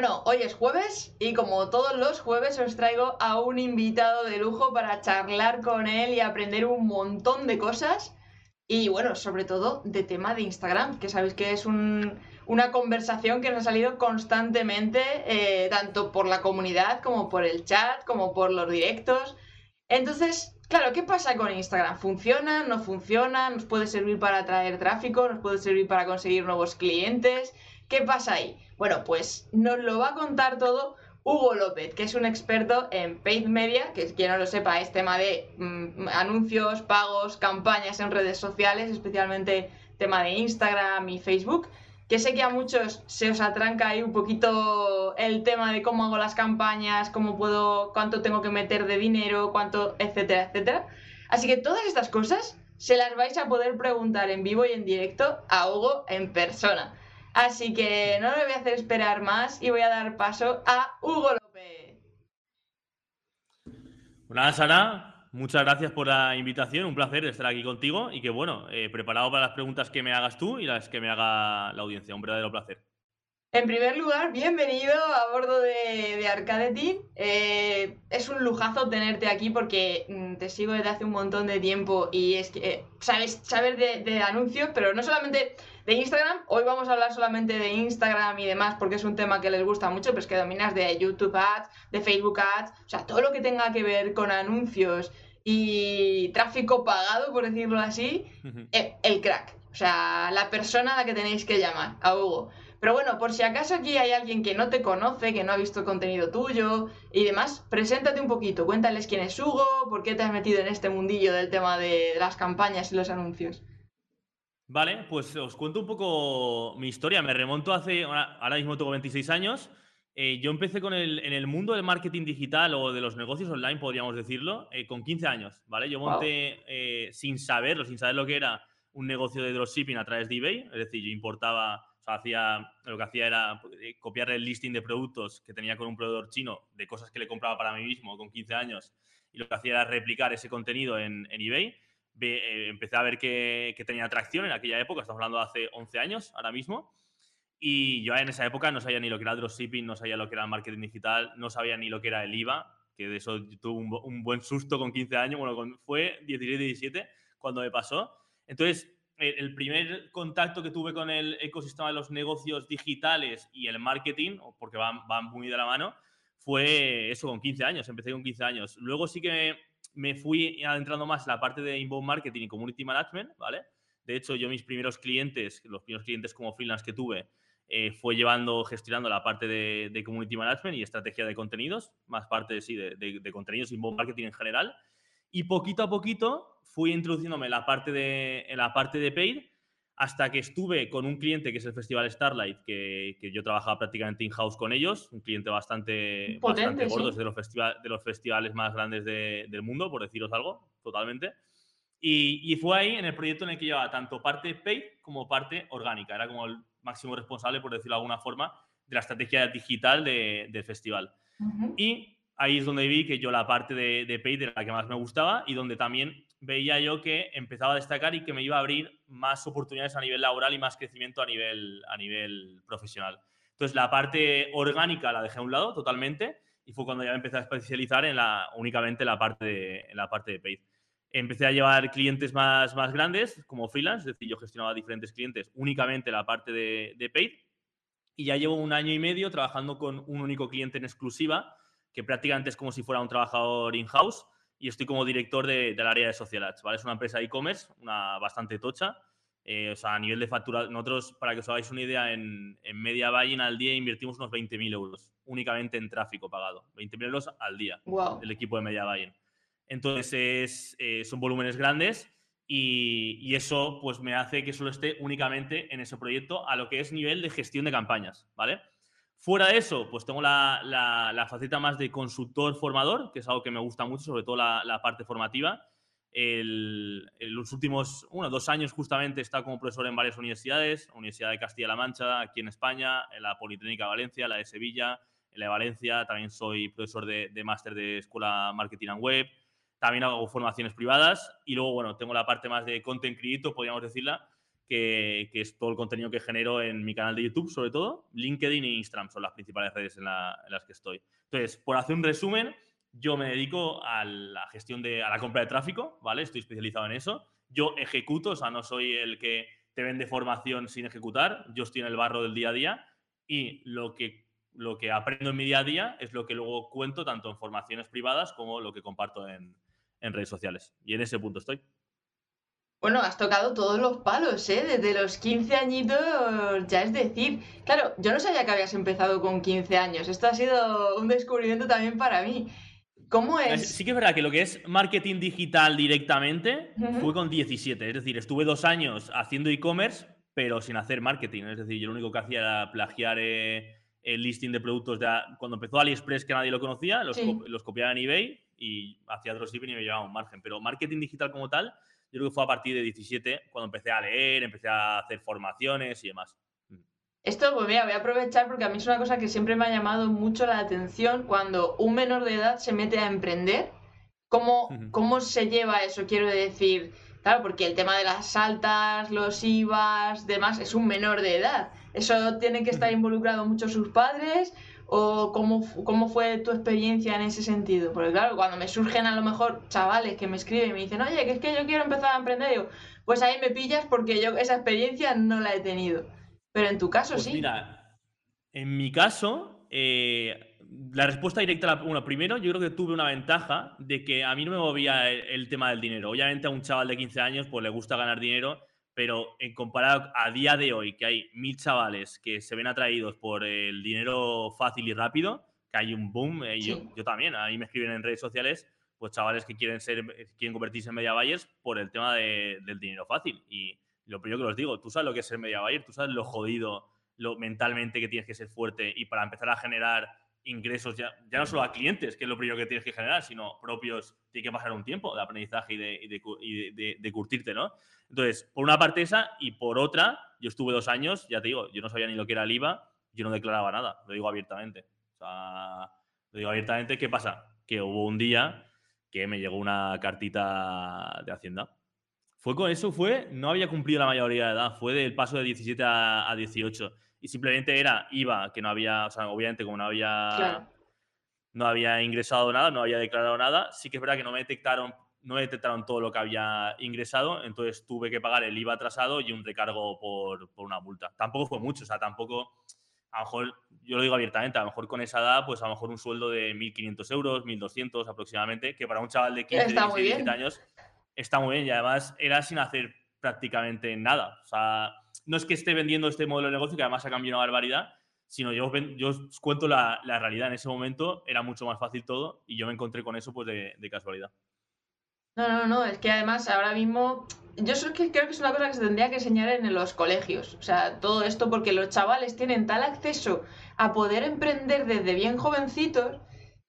Bueno, hoy es jueves y como todos los jueves os traigo a un invitado de lujo para charlar con él y aprender un montón de cosas. Y bueno, sobre todo de tema de Instagram, que sabéis que es una conversación que nos ha salido constantemente, eh, tanto por la comunidad como por el chat, como por los directos. Entonces, Claro, ¿qué pasa con Instagram? ¿Funciona? ¿No funciona? ¿Nos puede servir para atraer tráfico? ¿Nos puede servir para conseguir nuevos clientes? ¿Qué pasa ahí? Bueno, pues nos lo va a contar todo Hugo López, que es un experto en paid media, que quien no lo sepa es tema de mm, anuncios, pagos, campañas en redes sociales, especialmente tema de Instagram y Facebook que sé que a muchos se os atranca ahí un poquito el tema de cómo hago las campañas, cómo puedo, cuánto tengo que meter de dinero, cuánto, etcétera, etcétera. Así que todas estas cosas se las vais a poder preguntar en vivo y en directo a Hugo en persona. Así que no le voy a hacer esperar más y voy a dar paso a Hugo López. Hola Sara, muchas gracias por la invitación, un placer estar aquí contigo y que bueno, eh, preparado para las preguntas que me hagas tú y las que me haga la audiencia, un verdadero placer. En primer lugar, bienvenido a bordo de, de Arcade Team. Eh, es un lujazo tenerte aquí porque mm, te sigo desde hace un montón de tiempo y es que eh, sabes saber de, de, anuncios, pero no solamente de Instagram. Hoy vamos a hablar solamente de Instagram y demás porque es un tema que les gusta mucho, pero es que dominas de YouTube Ads, de Facebook Ads, o sea, todo lo que tenga que ver con anuncios y tráfico pagado, por decirlo así, eh, el crack. O sea, la persona a la que tenéis que llamar, a Hugo. Pero bueno, por si acaso aquí hay alguien que no te conoce, que no ha visto contenido tuyo y demás, preséntate un poquito, cuéntales quién es Hugo, por qué te has metido en este mundillo del tema de las campañas y los anuncios. Vale, pues os cuento un poco mi historia. Me remonto hace, ahora mismo tengo 26 años. Eh, yo empecé con el, en el mundo del marketing digital o de los negocios online, podríamos decirlo, eh, con 15 años, ¿vale? Yo monté eh, sin saberlo, sin saber lo que era un negocio de dropshipping a través de eBay, es decir, yo importaba, o sea, hacía, lo que hacía era copiar el listing de productos que tenía con un proveedor chino de cosas que le compraba para mí mismo con 15 años y lo que hacía era replicar ese contenido en, en eBay. Empecé a ver que, que tenía atracción en aquella época, estamos hablando de hace 11 años ahora mismo. Y yo en esa época no sabía ni lo que era dropshipping, no sabía lo que era marketing digital, no sabía ni lo que era el IVA, que de eso tuve un, buen susto con 15 años, bueno, fue 16, 17 cuando me pasó. Entonces, el, primer contacto que tuve con el ecosistema de los negocios digitales y el marketing, porque van, van muy de la mano, fue eso con 15 años, empecé con 15 años. Luego sí que me, fui adentrando más en la parte de inbound marketing y community management, ¿vale? De hecho, yo mis primeros clientes, los primeros clientes como freelance que tuve, eh, fue llevando, gestionando la parte de, community management y estrategia de contenidos, más parte sí, de, de, contenidos y marketing en general. Y poquito a poquito fui introduciéndome en la parte de, en la parte de paid hasta que estuve con un cliente que es el Festival Starlight, que, que yo trabajaba prácticamente in-house con ellos, un cliente bastante, bastante gordo, es de los, de los festivales más grandes del mundo, por deciros algo, totalmente. Y, y, fue ahí en el proyecto en el que llevaba tanto parte paid como parte orgánica. Era como el máximo responsable, por decirlo de alguna forma, de la estrategia digital del festival. Y ahí es donde vi que yo la parte de, de paid era la que más me gustaba y donde también veía yo que empezaba a destacar y que me iba a abrir más oportunidades a nivel laboral y más crecimiento a nivel, a nivel profesional. Entonces, la parte orgánica la dejé a un lado totalmente y fue cuando ya me empecé a especializar en la, únicamente en la parte de, en la parte de paid empecé a llevar clientes más, más grandes como freelance, es decir, yo gestionaba diferentes clientes únicamente la parte de, de paid y ya llevo un año y medio trabajando con un único cliente en exclusiva, que prácticamente es como si fuera un trabajador in-house y estoy como director de, del área de social ads, ¿vale? Es una empresa e-commerce, una bastante tocha, eh, o sea, a nivel de factura, nosotros, para que os hagáis una idea, en, en media buying al día invertimos unos 20.000 euros únicamente en tráfico pagado, 20.000 euros al día wow. del equipo de media buying. Entonces, eh, son volúmenes grandes y, eso pues me hace que solo esté únicamente en ese proyecto a lo que es nivel de gestión de campañas, ¿vale? Fuera de eso, pues tengo la, la, faceta más de consultor formador, que es algo que me gusta mucho, sobre todo la, parte formativa. en los últimos, uno, dos años justamente he estado como profesor en varias universidades, Universidad de Castilla-La Mancha, aquí en España, en la Politécnica de Valencia, la de Sevilla, en la de Valencia, también soy profesor de, de máster de Escuela Marketing and Web, también hago formaciones privadas y luego, bueno, tengo la parte más de content creator, podríamos decirla, que, es todo el contenido que genero en mi canal de YouTube, sobre todo. LinkedIn e Instagram son las principales redes en, las que estoy. Entonces, por hacer un resumen, yo me dedico a la gestión de, a la compra de tráfico, ¿vale? Estoy especializado en eso. Yo ejecuto, o sea, no soy el que te vende formación sin ejecutar, yo estoy en el barro del día a día y lo que, lo que aprendo en mi día a día es lo que luego cuento tanto en formaciones privadas como lo que comparto en, en redes sociales. Y en ese punto estoy. Bueno, has tocado todos los palos, ¿eh? Desde los 15 añitos, ya es decir, claro, yo no sabía que habías empezado con 15 años. Esto ha sido un descubrimiento también para mí. ¿Cómo es? Sí que es verdad que lo que es marketing digital directamente fue con 17. Es decir, estuve dos años haciendo e-commerce, pero sin hacer marketing. Es decir, yo lo único que hacía era plagiar eh, el listing de productos de, cuando empezó AliExpress, que nadie lo conocía, los, los copiaba en eBay y hacía dropshipping y me llevaba un margen. Pero marketing digital como tal yo creo que fue a partir de 17 cuando empecé a leer, empecé a hacer formaciones y demás. Mm. Esto, pues mira, voy a aprovechar porque a mí es una cosa que siempre me ha llamado mucho la atención cuando un menor de edad se mete a emprender. ¿Cómo, cómo se lleva eso? Quiero decir, claro, porque el tema de las altas, los IVAs, demás, es un menor de edad. Eso tiene que estar involucrado mucho sus padres ¿O cómo, cómo fue tu experiencia en ese sentido? Porque claro, cuando me surgen a lo mejor chavales que me escriben y me dicen, oye, que es que yo quiero empezar a emprender, digo, pues ahí me pillas porque yo esa experiencia no la he tenido. Pero en tu caso pues sí. Mira, en mi caso, eh, la respuesta directa, bueno, primero yo creo que tuve una ventaja de que a mí no me movía el, el, tema del dinero. Obviamente a un chaval de 15 años pues le gusta ganar dinero pero en comparado a día de hoy, que hay mil chavales que se ven atraídos por el dinero fácil y rápido, que hay un boom, eh, yo, yo, también, ahí me escriben en redes sociales, pues chavales que quieren, ser, quieren convertirse en media buyers por el tema del dinero fácil. Y lo primero que os digo, tú sabes lo que es ser media buyer, tú sabes lo jodido, lo mentalmente que tienes que ser fuerte y para empezar a generar ingresos, ya, ya no solo a clientes, que es lo primero que tienes que generar, sino propios, tiene que pasar un tiempo de aprendizaje y de, y de, de, curtirte, ¿no? Entonces, por una parte esa, y por otra, yo estuve dos años, ya te digo, yo no sabía ni lo que era el IVA, yo no declaraba nada, lo digo abiertamente. O sea, lo digo abiertamente, ¿qué pasa? Que hubo un día que me llegó una cartita de Hacienda. Fue con eso, fue, no había cumplido la mayoría de edad, fue del paso de 17 a, a 18 y simplemente era IVA, que no había, o sea, obviamente como no había, no había ingresado nada, no había declarado nada, sí que es verdad que no me detectaron, no me detectaron todo lo que había ingresado, entonces tuve que pagar el IVA atrasado y un recargo por, por una multa. Tampoco fue mucho, o sea, tampoco, a lo mejor, yo lo digo abiertamente, a lo mejor con esa edad, pues a lo mejor un sueldo de 1.500 euros, 1.200 aproximadamente, que para un chaval de 15, 16, años está muy bien y además era sin hacer prácticamente nada. O sea, no es que esté vendiendo este modelo de negocio, que además ha cambiado una barbaridad, sino yo, yo os cuento la, realidad. En ese momento era mucho más fácil todo y yo me encontré con eso pues de, casualidad. No, no, no, es que además ahora mismo yo que creo que es una cosa que se tendría que enseñar en los colegios. O sea, todo esto porque los chavales tienen tal acceso a poder emprender desde bien jovencitos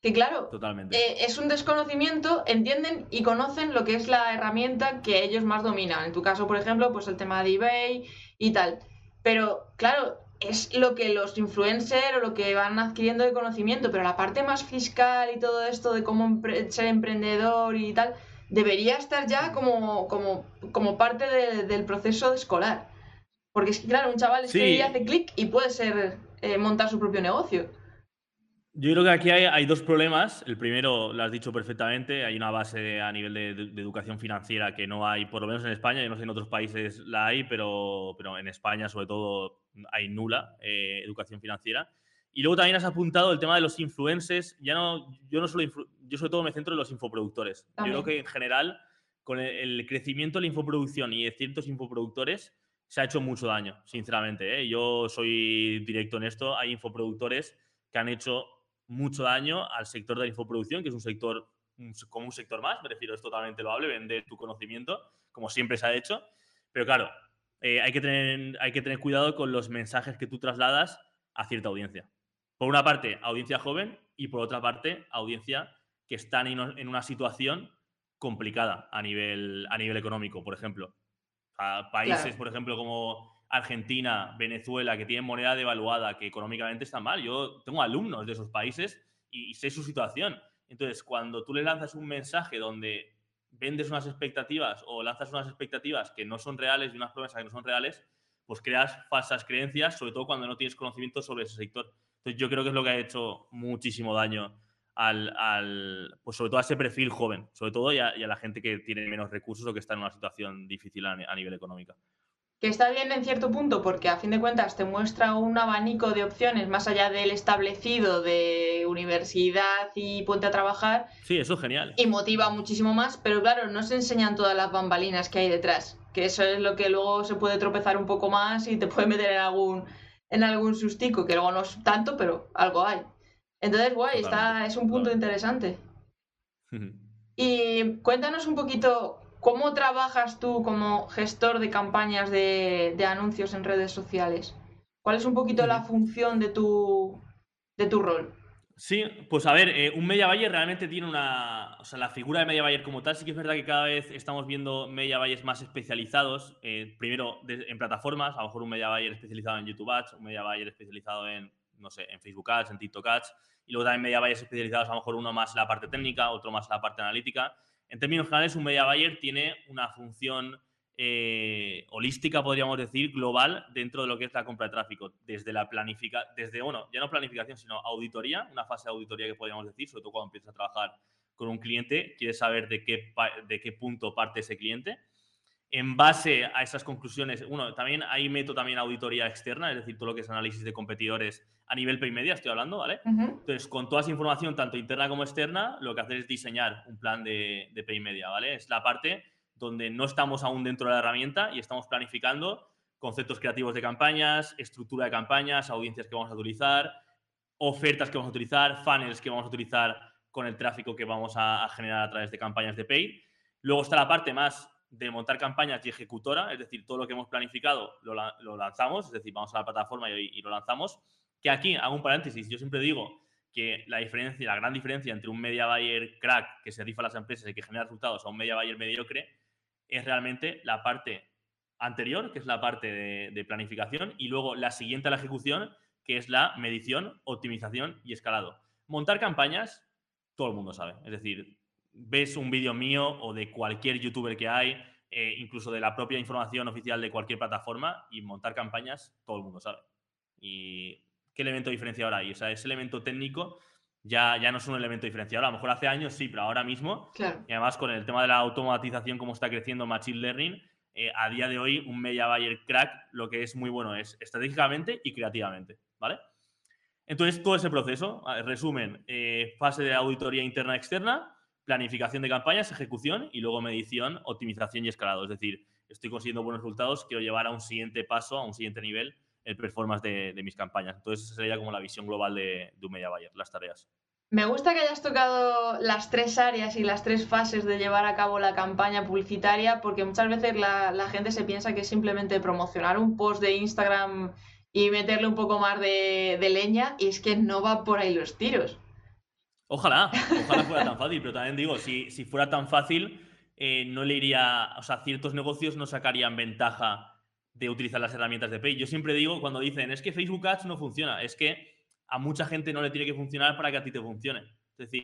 que claro, Totalmente. Eh, es un desconocimiento, entienden y conocen lo que es la herramienta que ellos más dominan. En tu caso, por ejemplo, pues el tema de eBay y tal. Pero claro, es lo que los influencers o lo que van adquiriendo de conocimiento, pero la parte más fiscal y todo esto de cómo ser emprendedor y tal, debería estar ya como, como, como parte del proceso escolar. Porque es que, claro, un chaval es que hace clic y puede ser eh, montar su propio negocio. Yo creo que aquí hay, dos problemas. El primero, lo has dicho perfectamente, hay una base a nivel de, educación financiera que no hay, por lo menos en España, yo no sé en otros países la hay, pero, pero en España sobre todo hay nula eh, educación financiera. Y luego también has apuntado el tema de los influencers. Ya no, yo no solo, yo sobre todo me centro en los infoproductores. Yo creo que en general, con el, crecimiento de la infoproducción y de ciertos infoproductores, se ha hecho mucho daño, sinceramente. ¿eh? Yo soy directo en esto. Hay infoproductores que han hecho mucho daño al sector de la infoproducción, que es un sector como un sector más, me refiero, es totalmente loable vender tu conocimiento, como siempre se ha hecho, pero claro, eh, hay, que tener, hay que tener cuidado con los mensajes que tú trasladas a cierta audiencia. Por una parte, audiencia joven y por otra parte, audiencia que están en una situación complicada a nivel, a nivel económico, por ejemplo. países, por ejemplo, como Argentina, Venezuela, que tienen moneda devaluada, que económicamente están mal. Yo tengo alumnos de esos países y, sé su situación. Entonces, cuando tú le lanzas un mensaje donde vendes unas expectativas o lanzas unas expectativas que no son reales y unas promesas que no son reales, pues creas falsas creencias, sobre todo cuando no tienes conocimiento sobre ese sector. Entonces yo creo que es lo que ha hecho muchísimo daño al, pues sobre todo a ese perfil joven, sobre todo y a, la gente que tiene menos recursos o que está en una situación difícil a, nivel económico. Que está bien en cierto punto porque a fin de cuentas te muestra un abanico de opciones más allá del establecido de universidad y ponte a trabajar. Sí, eso es genial. Y motiva muchísimo más, pero claro, no se enseñan todas las bambalinas que hay detrás, que eso es lo que luego se puede tropezar un poco más y te puede meter en algún, en algún sustico, que luego no es tanto, pero algo hay. Entonces, guay, está, es un punto interesante. y cuéntanos un poquito cómo trabajas tú como gestor de campañas de, anuncios en redes sociales. ¿Cuál es un poquito la función de tu, de tu rol? Sí, pues a ver, eh, un media buyer realmente tiene una. O sea, la figura de media buyer como tal, sí que es verdad que cada vez estamos viendo media buyers más especializados. Eh, primero en plataformas, a lo mejor un media buyer especializado en YouTube Ads, un media buyer especializado en, no sé, en Facebook Ads, en TikTok Ads y luego también media buyers especializados, a lo mejor uno más en la parte técnica, otro más en la parte analítica. En términos generales, un media buyer tiene una función eh, holística, podríamos decir, global dentro de lo que es la compra de tráfico, desde la planificación, desde, bueno, ya no planificación, sino auditoría, una fase de auditoría que podríamos decir, sobre todo cuando empiezas a trabajar con un cliente, quieres saber de qué, de qué punto parte ese cliente en base a esas conclusiones, bueno, también ahí meto también auditoría externa, es decir, todo lo que es análisis de competidores a nivel pay media, estoy hablando, ¿vale? Entonces, con toda esa información, tanto interna como externa, lo que hacer es diseñar un plan de, de pay media, ¿vale? Es la parte donde no estamos aún dentro de la herramienta y estamos planificando conceptos creativos de campañas, estructura de campañas, audiencias que vamos a utilizar, ofertas que vamos a utilizar, funnels que vamos a utilizar con el tráfico que vamos a, a generar a través de campañas de paid. Luego está la parte más de montar campañas y ejecutora, es decir, todo lo que hemos planificado lo, lanzamos, es decir, vamos a la plataforma y, lo lanzamos. Que aquí hago un paréntesis, yo siempre digo que la diferencia, la gran diferencia entre un media buyer crack que se rifa a las empresas y que genera resultados a un media buyer mediocre es realmente la parte anterior, que es la parte de, de planificación, y luego la siguiente a la ejecución, que es la medición, optimización y escalado. Montar campañas, todo el mundo sabe. Es decir, ves un vídeo mío o de cualquier youtuber que hay, eh, incluso de la propia información oficial de cualquier plataforma y montar campañas, todo el mundo sabe. ¿Y qué elemento diferenciador hay? O sea, ese elemento técnico ya, ya no es un elemento diferenciador. A lo mejor hace años sí, pero ahora mismo, y además con el tema de la automatización, como está creciendo Machine Learning, eh, a día de hoy un media buyer crack lo que es muy bueno es estratégicamente y creativamente, ¿vale? Entonces, todo ese proceso, resumen, eh, fase de auditoría interna externa, planificación de campañas, ejecución y luego medición, optimización y escalado. Es decir, estoy consiguiendo buenos resultados, quiero llevar a un siguiente paso, a un siguiente nivel el performance de, mis campañas. Entonces, esa sería como la visión global de, de un media buyer, las tareas. Me gusta que hayas tocado las tres áreas y las tres fases de llevar a cabo la campaña publicitaria, porque muchas veces la, gente se piensa que es simplemente promocionar un post de Instagram y meterle un poco más de, de leña, y es que no va por ahí los tiros. Ojalá, ojalá fuera tan fácil, pero también digo, si, si fuera tan fácil, eh, no le iría, o sea, ciertos negocios no sacarían ventaja de utilizar las herramientas de Pay. Yo siempre digo cuando dicen, es que Facebook Ads no funciona, es que a mucha gente no le tiene que funcionar para que a ti te funcione. Es decir,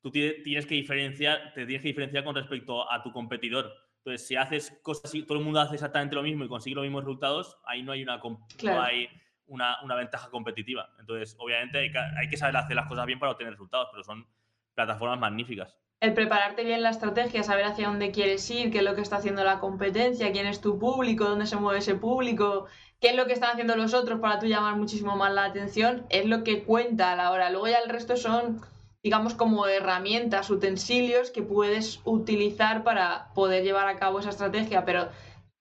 tú tienes que diferenciar, te tienes que diferenciar con respecto a tu competidor. Entonces, si haces cosas y todo el mundo hace exactamente lo mismo y consigue los mismos resultados, ahí no hay una no hay una, ventaja competitiva. Entonces, obviamente hay que, saber hacer las cosas bien para obtener resultados, pero son plataformas magníficas. El prepararte bien la estrategia, saber hacia dónde quieres ir, qué es lo que está haciendo la competencia, quién es tu público, dónde se mueve ese público, qué es lo que están haciendo los otros para tú llamar muchísimo más la atención, es lo que cuenta a la hora. Luego ya el resto son, digamos, como herramientas, utensilios que puedes utilizar para poder llevar a cabo esa estrategia, pero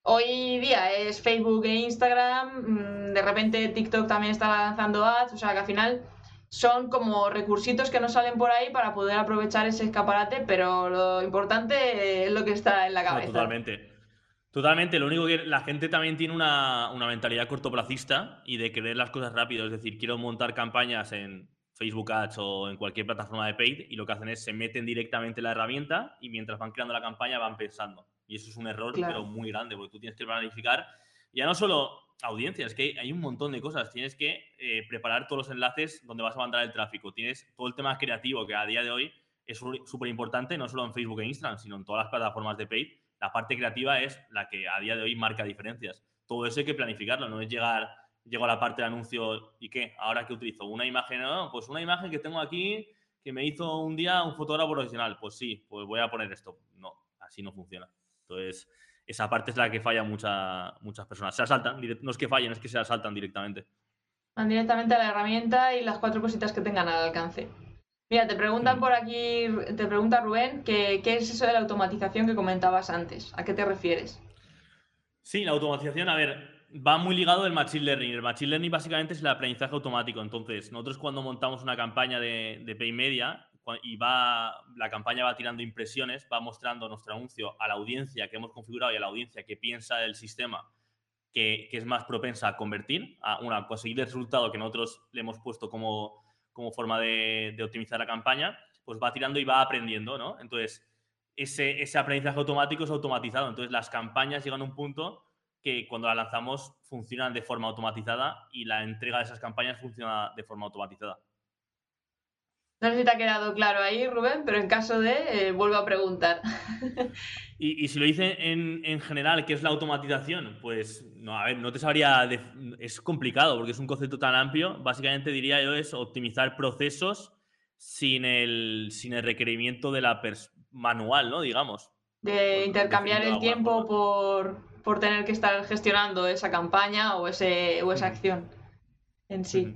Hoy día es Facebook e Instagram, mm, de repente TikTok también está lanzando ads, o sea que al final son como recursitos que nos salen por ahí para poder aprovechar ese escaparate, pero lo importante es lo que está en la cabeza. totalmente. Totalmente, lo único que la gente también tiene una, una, mentalidad cortoplacista y de querer las cosas rápido, es decir, quiero montar campañas en Facebook Ads o en cualquier plataforma de paid y lo que hacen es se meten directamente en la herramienta y mientras van creando la campaña van pensando. Y eso es un error, pero muy grande, porque tú tienes que planificar ya no solo audiencias, que hay un montón de cosas. Tienes que eh, preparar todos los enlaces donde vas a mandar el tráfico. Tienes todo el tema creativo, que a día de hoy es súper importante, no solo en Facebook e Instagram, sino en todas las plataformas de paid. La parte creativa es la que a día de hoy marca diferencias. Todo eso hay que planificarlo, no es llegar, llego a la parte de anuncio y qué, ahora que utilizo una imagen, no, pues una imagen que tengo aquí que me hizo un día un fotógrafo profesional, pues sí, pues voy a poner esto. No, así no funciona. Entonces, esa parte es la que falla mucha, muchas personas. Se asaltan, no es que fallen, es que se asaltan directamente. Van directamente a la herramienta y las cuatro cositas que tengan al alcance. Mira, te preguntan por aquí, te pregunta Rubén, que, ¿qué es eso de la automatización que comentabas antes? ¿A qué te refieres? Sí, la automatización, a ver, va muy ligado el Machine Learning. El Machine Learning básicamente es el aprendizaje automático. Entonces, nosotros cuando montamos una campaña de, de Pay Media y va, la campaña va tirando impresiones, va mostrando nuestro anuncio a la audiencia que hemos configurado y a la audiencia que piensa del sistema que, es más propensa a convertir, a, una, conseguir el resultado que nosotros le hemos puesto como como forma de, optimizar la campaña, pues va tirando y va aprendiendo, ¿no? Entonces, ese, ese aprendizaje automático es automatizado. Entonces, las campañas llegan a un punto que cuando las lanzamos funcionan de forma automatizada y la entrega de esas campañas funciona de forma automatizada. No sé si te ha quedado claro ahí, Rubén, pero en caso de, eh, vuelvo a preguntar. y, si lo dice en, general, ¿qué es la automatización? Pues, no, a ver, no te sabría. Es complicado porque es un concepto tan amplio. Básicamente diría yo es optimizar procesos sin el, sin el requerimiento de la manual, ¿no? Digamos. De intercambiar el tiempo por, tener que estar gestionando esa campaña o, ese, o esa acción en sí.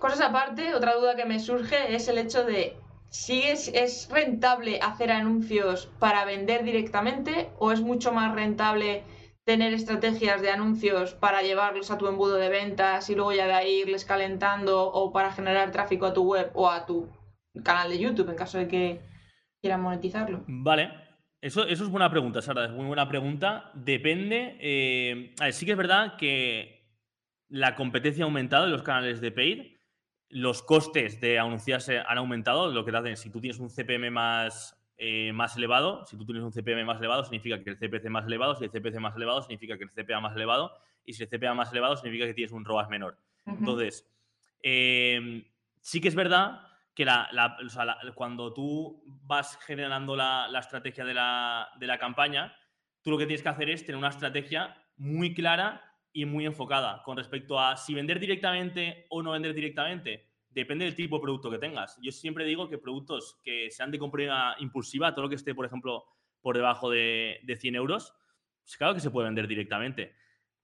Cosas aparte, otra duda que me surge es el hecho de si es, rentable hacer anuncios para vender directamente o es mucho más rentable tener estrategias de anuncios para llevarlos a tu embudo de ventas y luego ya de ahí irles calentando o para generar tráfico a tu web o a tu canal de YouTube en caso de que quieran monetizarlo. Vale, eso, eso es buena pregunta, Sara, es muy buena pregunta. Depende. Eh, a ver, sí que es verdad que la competencia ha aumentado en los canales de paid los costes de anunciarse han aumentado, lo que te hacen, si tú tienes un CPM más, eh, más elevado, si tú tienes un CPM más elevado, significa que el CPC más elevado, si el CPC más elevado, significa que el CPA más elevado, y si el CPA más elevado, significa que tienes un ROAS menor. Entonces, em, sí que es verdad que cuando tú vas generando la, estrategia de la, de la campaña, tú lo que tienes que hacer es tener una estrategia muy clara y muy enfocada con respecto a si vender directamente o no vender directamente. Depende del tipo de producto que tengas. Yo siempre digo que productos que sean de compra impulsiva, todo lo que esté, por ejemplo, por debajo de, de 100 euros, pues claro que se puede vender directamente.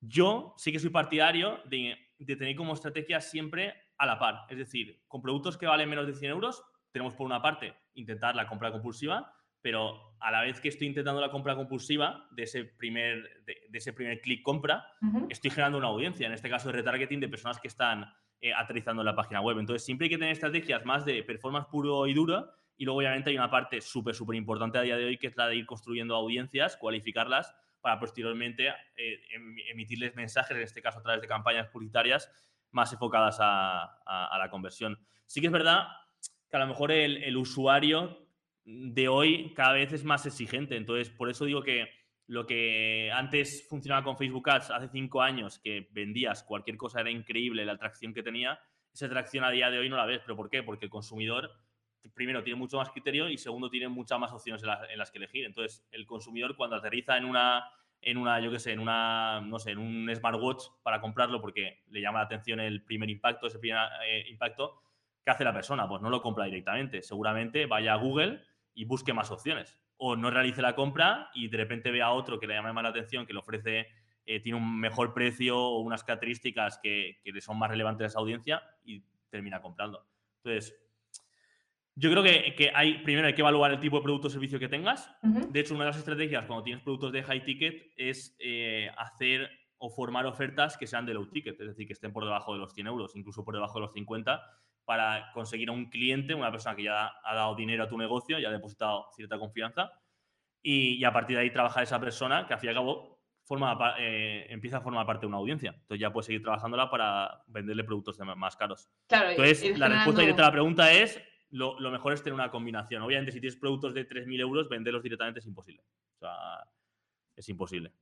Yo sí que soy partidario de, de, tener como estrategia siempre a la par. Es decir, con productos que valen menos de 100 euros, tenemos por una parte intentar la compra compulsiva pero a la vez que estoy intentando la compra compulsiva de ese primer, de, ese primer clic compra, estoy generando una audiencia, en este caso de retargeting de personas que están eh, aterrizando en la página web. Entonces, siempre hay que tener estrategias más de performance puro y duro y luego obviamente hay una parte súper, súper importante a día de hoy que es la de ir construyendo audiencias, cualificarlas para posteriormente eh, em, emitirles mensajes, en este caso a través de campañas publicitarias más enfocadas a, la conversión. Sí que es verdad que a lo mejor el, el usuario de hoy cada vez es más exigente. Entonces, por eso digo que lo que antes funcionaba con Facebook Ads hace cinco años, que vendías cualquier cosa, era increíble la atracción que tenía, esa atracción a día de hoy no la ves. ¿Pero por qué? Porque el consumidor, primero, tiene mucho más criterio y segundo, tiene muchas más opciones en, las que elegir. Entonces, el consumidor cuando aterriza en una, en una, yo qué sé, en una, no sé, en un smartwatch para comprarlo porque le llama la atención el primer impacto, ese primer eh, impacto, ¿qué hace la persona? Pues no lo compra directamente. Seguramente vaya a Google y busque más opciones. O no realice la compra y de repente vea a otro que le llame más la atención, que le ofrece, eh, tiene un mejor precio o unas características que, que, le son más relevantes a esa audiencia y termina comprando. Entonces, yo creo que, que, hay, primero hay que evaluar el tipo de producto o servicio que tengas. De hecho, una de las estrategias cuando tienes productos de high ticket es eh, hacer o formar ofertas que sean de low ticket, es decir, que estén por debajo de los 100 euros, incluso por debajo de los 50, para conseguir a un cliente, una persona que ya ha dado dinero a tu negocio, ya ha depositado cierta confianza, y, a partir de ahí trabajar esa persona que al fin y al cabo forma, eh, empieza a formar parte de una audiencia. Entonces ya puedes seguir trabajándola para venderle productos más caros. Entonces, la respuesta directa a la pregunta es, lo, mejor es tener una combinación. Obviamente, si tienes productos de 3.000 euros, venderlos directamente es imposible. O sea, es imposible.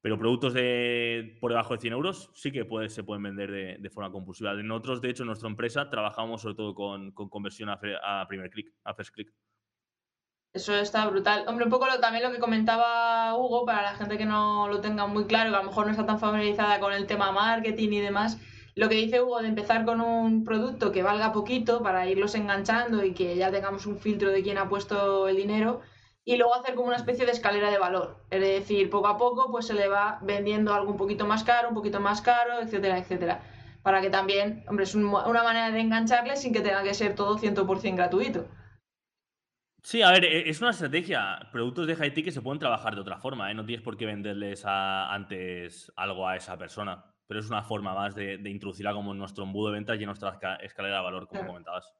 Pero productos de por debajo de 100 euros sí que se pueden vender de, forma compulsiva. En otros, de hecho, en nuestra empresa trabajamos sobre todo con, conversión a, primer clic, a first click. Eso está brutal. Hombre, un poco lo, también lo que comentaba Hugo, para la gente que no lo tenga muy claro, que a lo mejor no está tan familiarizada con el tema marketing y demás, lo que dice Hugo de empezar con un producto que valga poquito para irlos enganchando y que ya tengamos un filtro de quién ha puesto el dinero y luego hacer como una especie de escalera de valor. Es decir, poco a poco pues se le va vendiendo algo un poquito más caro, un poquito más caro, etcétera, etcétera. Para que también, hombre, es una manera de engancharle sin que tenga que ser todo 100% gratuito. Sí, a ver, e, es una estrategia. Productos de high ticket se pueden trabajar de otra forma, ¿eh? No tienes por qué venderles antes algo a esa persona pero es una forma más de, introducirla como en nuestro embudo de ventas y en nuestra escalera de valor, como comentabas.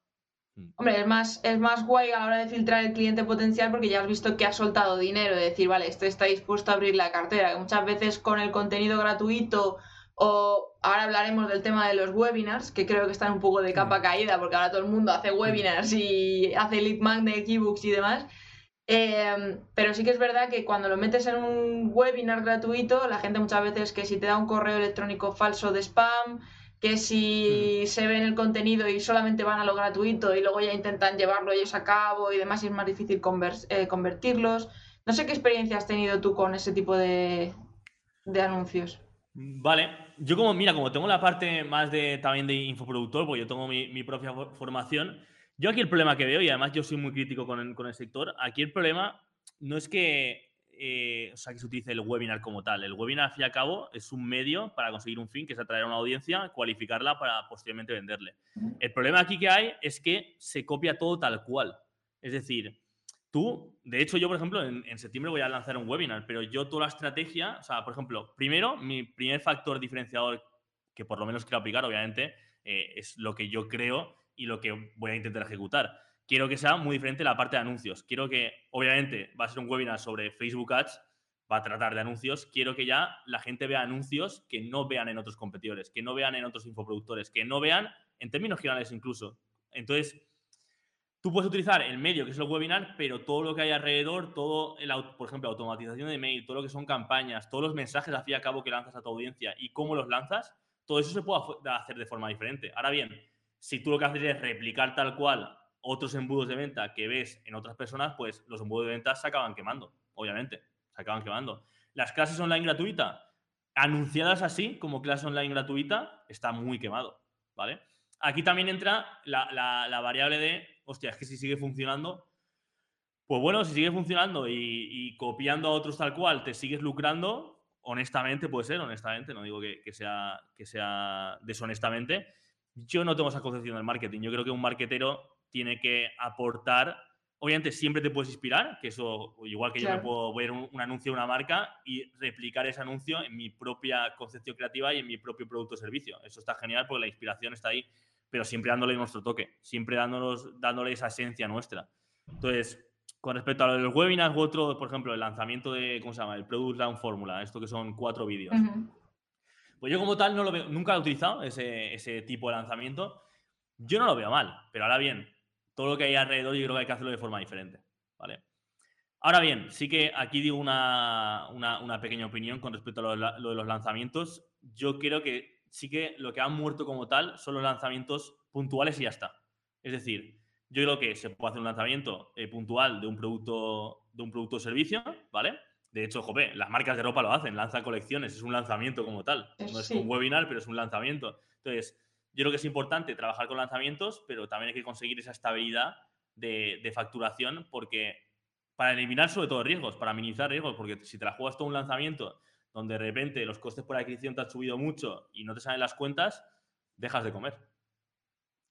Mm. Hombre, es más, es más guay a la hora de filtrar el cliente potencial porque ya has visto que ha soltado dinero, de decir, vale, este está dispuesto a abrir la cartera, que muchas veces con el contenido gratuito o ahora hablaremos del tema de los webinars, que creo que están un poco de capa mm. caída porque ahora todo el mundo hace webinars y hace lead magnet, ebooks y demás. Em, pero sí que es verdad que cuando lo metes en un webinar gratuito, la gente muchas veces que si te da un correo electrónico falso de spam, que si se ven el contenido y solamente van a lo gratuito y luego ya intentan llevarlo ellos a cabo y demás, y es más difícil eh, convertirlos. No sé qué experiencia has tenido tú con ese tipo de, anuncios. Vale, yo como, mira, como tengo la parte más de también de infoproductor, pues yo tengo mi, mi propia formación, yo aquí el problema que veo, y además yo soy muy crítico con el, sector, aquí el problema no es que, eh, o sea, que se utilice el webinar como tal. El webinar, al fin y al cabo, es un medio para conseguir un fin, que es atraer a una audiencia, cualificarla para posteriormente venderle. El problema aquí que hay es que se copia todo tal cual. Es decir, tú, de hecho, yo, por ejemplo, en, septiembre voy a lanzar un webinar, pero yo toda la estrategia, o sea, por ejemplo, primero, mi primer factor diferenciador que por lo menos quiero aplicar, obviamente, eh, es lo que yo creo y lo que voy a intentar ejecutar. Quiero que sea muy diferente la parte de anuncios. Quiero que, obviamente, va a ser un webinar sobre Facebook Ads, va a tratar de anuncios. Quiero que ya la gente vea anuncios que no vean en otros competidores, que no vean en otros infoproductores, que no vean en términos generales incluso. Entonces, tú puedes utilizar el medio que es el webinar, pero todo lo que hay alrededor, todo, el, por ejemplo, automatización de mail, todo lo que son campañas, todos los mensajes al fin y al cabo que lanzas a tu audiencia y cómo los lanzas, todo eso se puede hacer de forma diferente. Ahora bien, si tú lo que haces es replicar tal cual otros embudos de venta que ves en otras personas, pues los embudos de venta se acaban quemando, obviamente, se acaban quemando. Las clases online gratuitas, anunciadas así como clase online gratuita, está muy quemado, ¿vale? Aquí también entra la, variable de, hostia, es que si sigue funcionando, pues bueno, si sigue funcionando y, copiando a otros tal cual, te sigues lucrando, honestamente puede ser, honestamente, no digo que, sea, que sea deshonestamente, yo no tengo esa concepción del marketing. Yo creo que un marketero tiene que aportar. Obviamente, siempre te puedes inspirar, que eso, igual que yo me puedo ver un, anuncio de una marca y replicar ese anuncio en mi propia concepción creativa y en mi propio producto o servicio. Eso está genial porque la inspiración está ahí, pero siempre dándole nuestro toque, siempre dándonos, dándole esa esencia nuestra. Entonces, con respecto a los webinars u otro, por ejemplo, el lanzamiento de, ¿cómo se llama? El Product Launch Formula, esto que son cuatro vídeos. Pues yo como tal no lo veo, nunca he utilizado ese, tipo de lanzamiento. Yo no lo veo mal, pero ahora bien, todo lo que hay alrededor yo creo que hay que hacerlo de forma diferente, ¿vale? Ahora bien, sí que aquí digo una, pequeña opinión con respecto a lo, de los lanzamientos. Yo creo que sí que lo que han muerto como tal son los lanzamientos puntuales y ya está. Es decir, yo creo que se puede hacer un lanzamiento eh, puntual de un producto de un producto o servicio, ¿vale? De hecho, jope, las marcas de ropa lo hacen, lanzan colecciones, es un lanzamiento como tal. No es un webinar, pero es un lanzamiento. Entonces, yo creo que es importante trabajar con lanzamientos, pero también hay que conseguir esa estabilidad de, facturación porque para eliminar sobre todo riesgos, para minimizar riesgos, porque si te la juegas todo un lanzamiento donde de repente los costes por adquisición te han subido mucho y no te salen las cuentas, dejas de comer.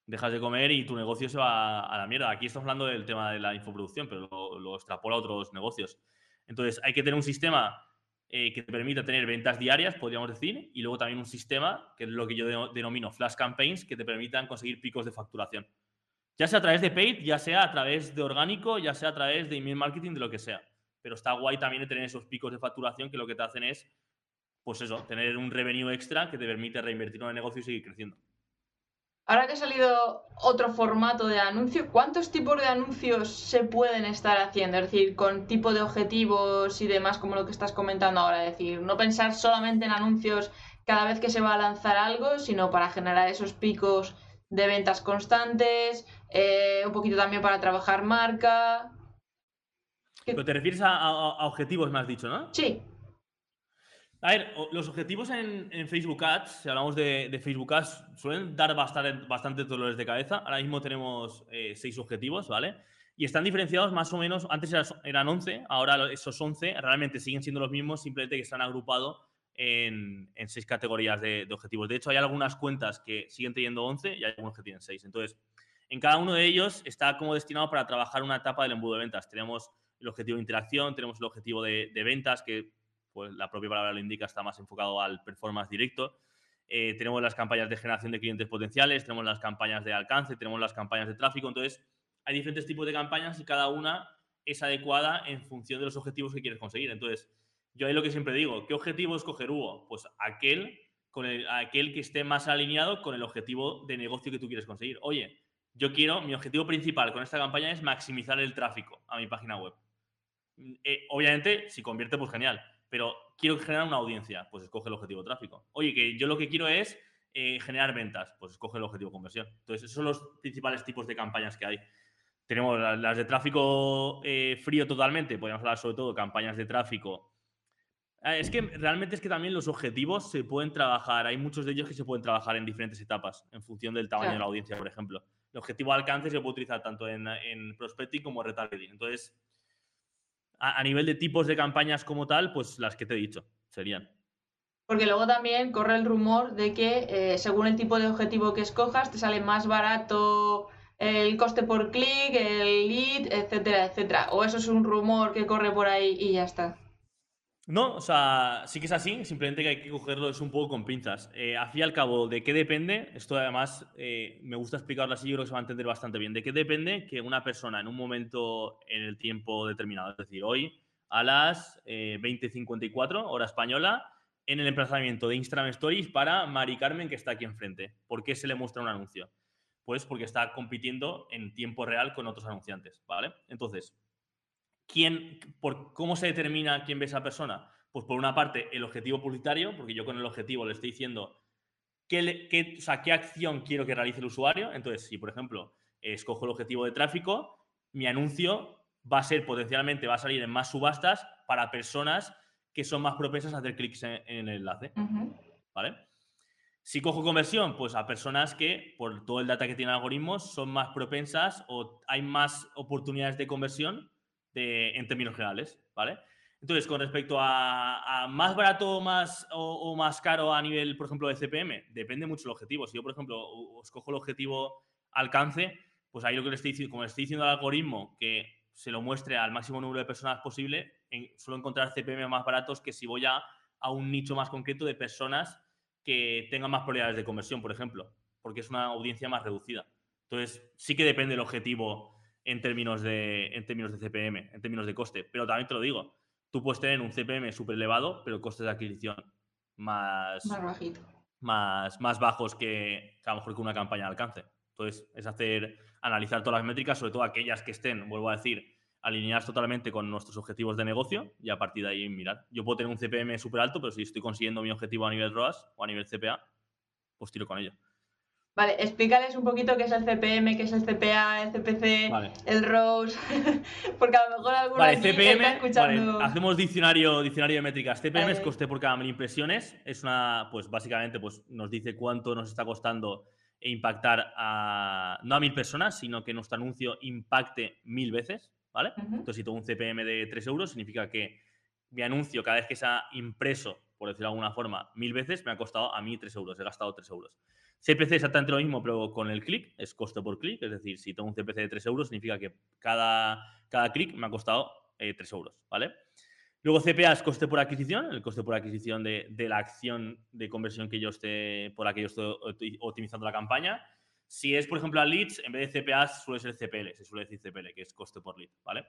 Dejas de comer y tu negocio se va a la mierda. Aquí estamos hablando del tema de la infoproducción, pero lo, lo extrapola a otros negocios. Entonces, hay que tener un sistema eh, que te permita tener ventas diarias, podríamos decir, y luego también un sistema, que es lo que yo denomino flash campaigns, que te permitan conseguir picos de facturación. Ya sea a través de paid, ya sea a través de orgánico, ya sea a través de email marketing, de lo que sea. Pero está guay también tener esos picos de facturación que lo que te hacen es, pues eso, tener un revenue extra que te permite reinvertir en el negocio y seguir creciendo. Ahora que ha salido otro formato de anuncio, ¿cuántos tipos de anuncios se pueden estar haciendo? Es decir, con tipo de objetivos y demás, como lo que estás comentando ahora. Es decir, no pensar solamente en anuncios cada vez que se va a lanzar algo, sino para generar esos picos de ventas constantes, eh, un poquito también para trabajar marca. Pero te refieres a, objetivos, me has dicho, ¿no? Sí. A ver, los objetivos en, Facebook Ads, si hablamos de, Facebook Ads, suelen dar bastante, bastante, dolores de cabeza. Ahora mismo tenemos eh, seis objetivos, ¿vale? Y están diferenciados más o menos, antes eran 11, ahora esos 11 realmente siguen siendo los mismos, simplemente que están agrupados en, seis categorías de, objetivos. De hecho, hay algunas cuentas que siguen teniendo 11 y hay algunos que tienen 6. Entonces, en cada uno de ellos está como destinado para trabajar una etapa del embudo de ventas. Tenemos el objetivo de interacción, tenemos el objetivo de, ventas, que pues, la propia palabra lo indica, está más enfocado al performance directo. Eh, tenemos las campañas de generación de clientes potenciales, tenemos las campañas de alcance, tenemos las campañas de tráfico. Entonces, hay diferentes tipos de campañas y cada una es adecuada en función de los objetivos que quieres conseguir. Entonces, yo ahí lo que siempre digo, ¿qué objetivo escoger Hugo? Pues aquel, con el, aquel que esté más alineado con el objetivo de negocio que tú quieres conseguir. Oye, yo quiero, mi objetivo principal con esta campaña es maximizar el tráfico a mi página web. Eh, obviamente, si convierte, pues genial. Pero quiero generar una audiencia, pues escoge el objetivo tráfico. Oye, que yo lo que quiero es eh, generar ventas, pues escoge el objetivo conversión. Entonces, esos son los principales tipos de campañas que hay. Tenemos las de tráfico eh, frío totalmente, podríamos hablar sobre todo de campañas de tráfico. Ah, es que realmente es que también los objetivos se pueden trabajar, hay muchos de ellos que se pueden trabajar en diferentes etapas, en función del tamaño de la audiencia, por ejemplo. El objetivo de alcance se puede utilizar tanto en, en prospecting como retargeting. Entonces, a, nivel de tipos de campañas como tal, pues las que te he dicho serían. Porque luego también corre el rumor de que eh, según el tipo de objetivo que escojas, te sale más barato el coste por clic, el lead, etcétera, etcétera. O eso es un rumor que corre por ahí y ya está. No, o sea, sí que es así, simplemente que hay que cogerlo es un poco con pinzas. Eh, al fin y al cabo, ¿de qué depende? Esto además eh, me gusta explicarlo así, yo creo que se va a entender bastante bien. ¿De qué depende que una persona en un momento en el tiempo determinado, es decir, hoy a las eh, 20.54 hora española, en el emplazamiento de Instagram Stories para Mari Carmen que está aquí enfrente? ¿Por qué se le muestra un anuncio? Pues porque está compitiendo en tiempo real con otros anunciantes, ¿vale? Entonces, ¿Quién, por, ¿Cómo se determina quién ve esa persona? Pues por una parte, el objetivo publicitario, porque yo con el objetivo le estoy diciendo qué, qué, qué acción quiero que realice el usuario. Entonces, si por ejemplo escojo el objetivo de tráfico, mi anuncio va a ser potencialmente, va a salir en más subastas para personas que son más propensas a hacer clics en, el enlace. ¿Vale? Si cojo conversión, pues a personas que, por todo el data que tienen algoritmos, son más propensas o hay más oportunidades de conversión en términos generales, ¿vale? Entonces, con respecto a, más barato más, o, más caro a nivel, por ejemplo, de CPM, depende mucho el objetivo. Si yo, por ejemplo, os cojo el objetivo alcance, pues ahí lo que le estoy diciendo, como le estoy diciendo al algoritmo que se lo muestre al máximo número de personas posible, suelo encontrar CPM más baratos que si voy a, a un nicho más concreto de personas que tengan más probabilidades de conversión, por ejemplo, porque es una audiencia más reducida. Entonces, sí que depende el objetivo en términos de, en términos de CPM, en términos de coste. Pero también te lo digo, tú puedes tener un CPM súper elevado, pero costes de adquisición más, más, más, bajos que, a lo mejor que una campaña de alcance. Entonces, es hacer, analizar todas las métricas, sobre todo aquellas que estén, vuelvo a decir, alineadas totalmente con nuestros objetivos de negocio y a partir de ahí mirar. Yo puedo tener un CPM súper alto, pero si estoy consiguiendo mi objetivo a nivel ROAS o a nivel CPA, pues tiro con ello. Vale, explícales un poquito qué es el CPM, qué es el CPA, el CPC, el ROS, porque a lo mejor alguno vale, CPM, escuchando... hacemos diccionario, diccionario de métricas. CPM es coste por cada mil impresiones. Es una, pues básicamente, pues nos dice cuánto nos está costando impactar a, no a mil personas, sino que nuestro anuncio impacte mil veces, ¿vale? Entonces, si tengo un CPM de 3 euros, significa que mi anuncio, cada vez que se ha impreso, por decirlo de alguna forma, mil veces, me ha costado a mí 3 euros, he gastado 3 euros. CPC exactamente lo mismo, pero con el clic, es coste por clic, es decir, si tengo un CPC de 3 euros, significa que cada, cada clic me ha costado 3 eh, euros, ¿vale? Luego CPA es coste por adquisición, el coste por adquisición de, la acción de conversión que yo esté, por la que yo estoy optimizando la campaña. Si es, por ejemplo, a leads, en vez de CPA suele ser CPL, se suele decir CPL, que es coste por lead, ¿vale?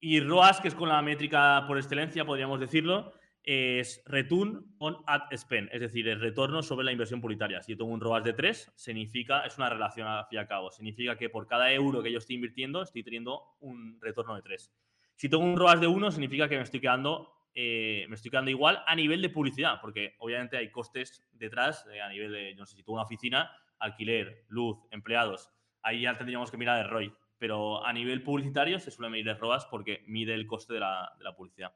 Y ROAS, que es con la métrica por excelencia, podríamos decirlo, es return on ad spend, es decir, el retorno sobre la inversión publicitaria. Si yo tengo un ROAS de 3, significa, es una relación al fin y al cabo, significa que por cada euro que yo estoy invirtiendo estoy teniendo un retorno de 3. Si tengo un ROAS de 1, significa que me estoy quedando, eh, me estoy quedando igual a nivel de publicidad, porque obviamente hay costes detrás, eh, a nivel de, no sé, si tengo una oficina, alquiler, luz, empleados, ahí ya tendríamos que mirar el ROI, pero a nivel publicitario se suele medir el ROAS porque mide el coste de la, de la publicidad.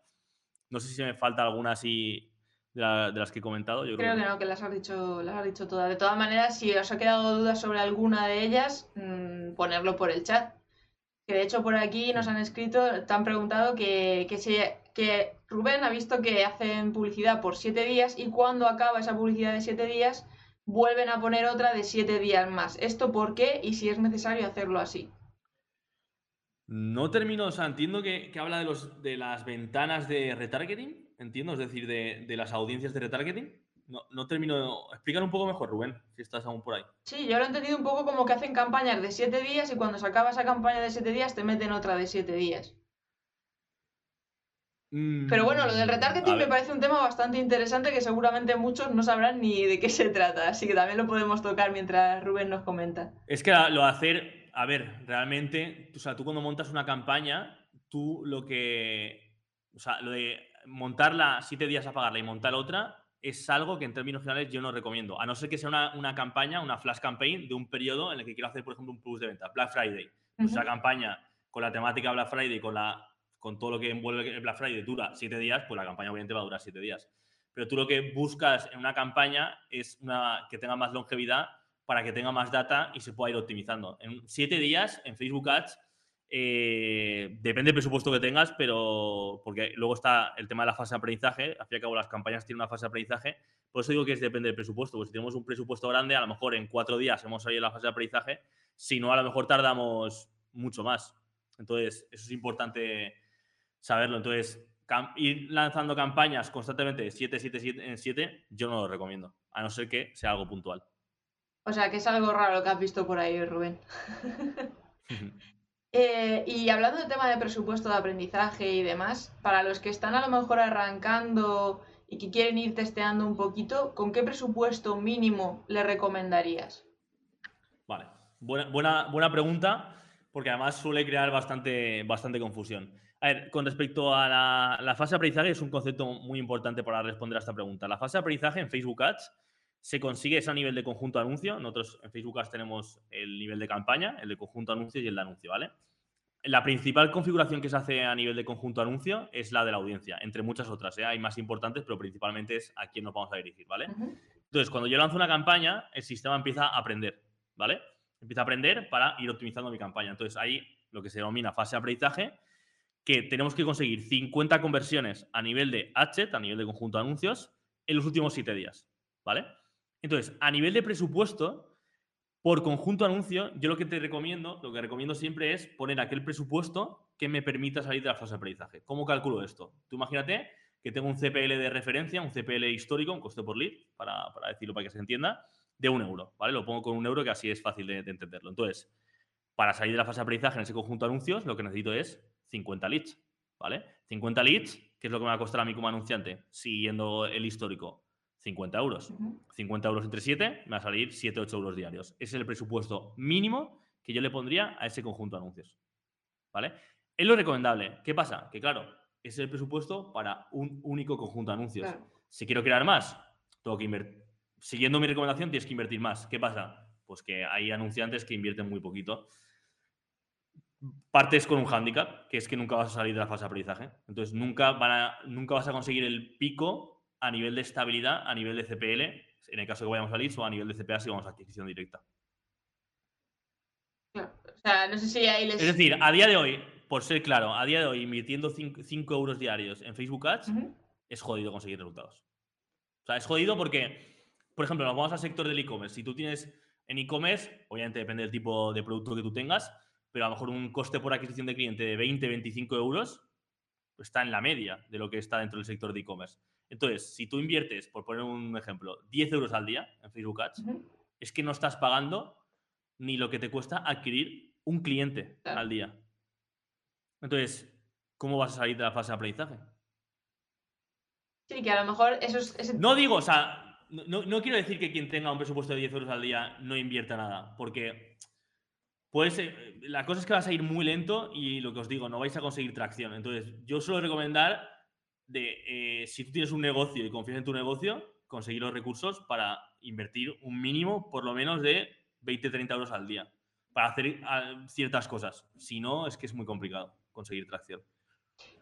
No sé si me falta alguna así de, las que he comentado. Yo creo, que, no, que las has, dicho, las has dicho todas. De todas maneras, si os ha quedado dudas sobre alguna de ellas, mmm, ponerlo por el chat. Que de hecho por aquí nos han escrito, te han preguntado que, que, que Rubén ha visto que hacen publicidad por siete días y cuando acaba esa publicidad de siete días vuelven a poner otra de siete días más. ¿Esto por qué y si es necesario hacerlo así? No termino, o sea, entiendo que, habla de, los, de las ventanas de retargeting, entiendo, es decir, de, las audiencias de retargeting. No, no termino. Explícalo un poco mejor, Rubén, si estás aún por ahí. Sí, yo lo he entendido un poco como que hacen campañas de siete días y cuando se acaba esa campaña de siete días te meten otra de siete días. Pero bueno, lo del mm, retargeting me parece un tema bastante interesante que seguramente muchos no sabrán ni de qué se trata, así que también lo podemos tocar mientras Rubén nos comenta. Es que lo hacer a ver, realmente, o sea, tú cuando montas una campaña, tú lo que, o sea, lo de montarla siete días a pagarla y montar otra es algo que en términos generales yo no recomiendo, a no ser que sea una, campaña, una flash campaign de un periodo en el que quiero hacer, por ejemplo, un plus de venta, Black Friday. Pues esa campaña con la temática Black Friday, con, la, con todo lo que envuelve el Black Friday dura siete días, pues la campaña obviamente va a durar siete días. Pero tú lo que buscas en una campaña es una que tenga más longevidad para que tenga más data y se pueda ir optimizando. En siete días en Facebook Ads, eh, depende del presupuesto que tengas, pero porque luego está el tema de la fase de aprendizaje, al fin y al cabo las campañas tienen una fase de aprendizaje, por eso digo que es depende del presupuesto, pues si tenemos un presupuesto grande, a lo mejor en cuatro días hemos salido la fase de aprendizaje, si no, a lo mejor tardamos mucho más. Entonces, eso es importante saberlo. Entonces, ir lanzando campañas constantemente de 7, 7, 7 en 7, yo no lo recomiendo, a no ser que sea algo puntual. O sea, que es algo raro que has visto por ahí, Rubén. Eh, y hablando del tema de presupuesto de aprendizaje y demás, para los que están a lo mejor arrancando y que quieren ir testeando un poquito, ¿con qué presupuesto mínimo le recomendarías? Vale, buena, buena, buena pregunta, porque además suele crear bastante, bastante confusión. A ver, con respecto a la, la fase de aprendizaje, es un concepto muy importante para responder a esta pregunta. La fase de aprendizaje en Facebook Ads se consigue ese a nivel de conjunto anuncio. Nosotros en Facebook Ads tenemos el nivel de campaña, el de conjunto anuncio y el de anuncio, ¿vale? La principal configuración que se hace a nivel de conjunto anuncio es la de la audiencia, entre muchas otras. ¿eh? Hay más importantes, pero principalmente es a quién nos vamos a dirigir, ¿vale? Entonces, cuando yo lanzo una campaña, el sistema empieza a aprender, ¿vale? Empieza a aprender para ir optimizando mi campaña. Entonces, ahí lo que se denomina fase de aprendizaje, que tenemos que conseguir 50 conversiones a nivel de adset, a nivel de conjunto anuncios, en los últimos 7 días, ¿vale? Entonces, a nivel de presupuesto, por conjunto anuncio, yo lo que te recomiendo, lo que recomiendo siempre es poner aquel presupuesto que me permita salir de la fase de aprendizaje. ¿Cómo calculo esto? Tú imagínate que tengo un CPL de referencia, un CPL histórico, un coste por lead, para, decirlo para que se entienda, de un euro, ¿vale? Lo pongo con un euro que así es fácil de, entenderlo. Entonces, para salir de la fase de aprendizaje en ese conjunto de anuncios, lo que necesito es 50 leads, ¿vale? 50 leads, que es lo que me va a costar a mí como anunciante, siguiendo el histórico. 50 euros. 50 euros entre 7 me va a salir 7-8 euros diarios. Ese es el presupuesto mínimo que yo le pondría a ese conjunto de anuncios. ¿Vale? Es lo recomendable. ¿Qué pasa? Que claro, ese es el presupuesto para un único conjunto de anuncios. Si quiero crear más, tengo que invertir. Siguiendo mi recomendación, tienes que invertir más. ¿Qué pasa? Pues que hay anunciantes que invierten muy poquito. Partes con un hándicap, que es que nunca vas a salir de la fase de aprendizaje. Entonces, nunca, van a, nunca vas a conseguir el pico a nivel de estabilidad, a nivel de CPL, en el caso que vayamos a salir, o a nivel de CPA si vamos a adquisición directa. O sea, no sé si ahí les... Es decir, a día de hoy, por ser claro, a día de hoy invirtiendo 5 euros diarios en Facebook Ads, es jodido conseguir resultados. O sea, es jodido porque, por ejemplo, nos vamos al sector del e-commerce. Si tú tienes en e-commerce, obviamente depende del tipo de producto que tú tengas, pero a lo mejor un coste por adquisición de cliente de 20, 25 euros está en la media de lo que está dentro del sector de e-commerce. Entonces, si tú inviertes, por poner un ejemplo, 10 euros al día en Facebook Ads, es que no estás pagando ni lo que te cuesta adquirir un cliente al día. Entonces, ¿cómo vas a salir de la fase de aprendizaje? Sí, que a lo mejor eso es... No digo, o sea, no, no, quiero decir que quien tenga un presupuesto de 10 euros al día no invierta nada, porque pues la cosa es que vas a ir muy lento y lo que os digo, no vais a conseguir tracción. Entonces, yo suelo recomendar de, eh, si tú tienes un negocio y confías en tu negocio, conseguir los recursos para invertir un mínimo, por lo menos, de 20-30 euros al día para hacer ah, ciertas cosas. Si no, es que es muy complicado conseguir tracción.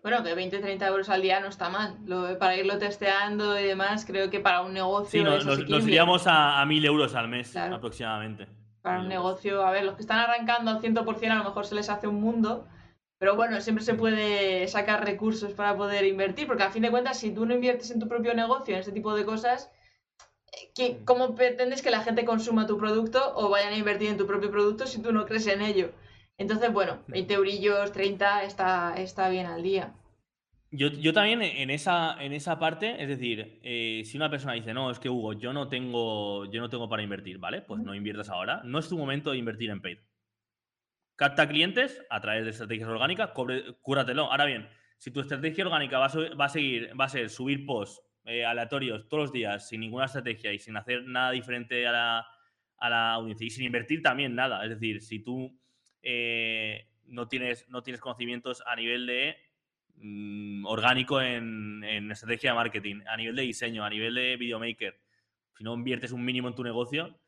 Bueno, que 20-30 euros al día no está mal. Lo, para irlo testeando y demás, creo que para un negocio. Sí, nos, nos, iríamos a, a 1000 euros al mes aproximadamente. Para un negocio, a ver, los que están arrancando al 100% a lo mejor se les hace un mundo. Pero bueno, siempre se puede sacar recursos para poder invertir, porque a fin de cuentas, si tú no inviertes en tu propio negocio, en ese tipo de cosas, ¿cómo pretendes que la gente consuma tu producto o vayan a invertir en tu propio producto si tú no crees en ello? Entonces, bueno, 20 eurillos, 30, está, está bien al día. Yo, también en esa, en esa parte, es decir, eh, si una persona dice, no, es que Hugo, yo no tengo, yo no tengo para invertir, ¿vale? Pues no inviertas ahora. No es tu momento de invertir en paid. Capta clientes a través de estrategias orgánicas, cúratelo. Ahora bien, si tu estrategia orgánica va a, va a seguir, va a ser subir posts eh, aleatorios todos los días, sin ninguna estrategia y sin hacer nada diferente a la, a la audiencia y sin invertir también nada. Es decir, si tú eh, no, tienes, no tienes conocimientos a nivel de mm, orgánico en, estrategia de marketing, a nivel de diseño, a nivel de videomaker, si no inviertes un mínimo en tu negocio,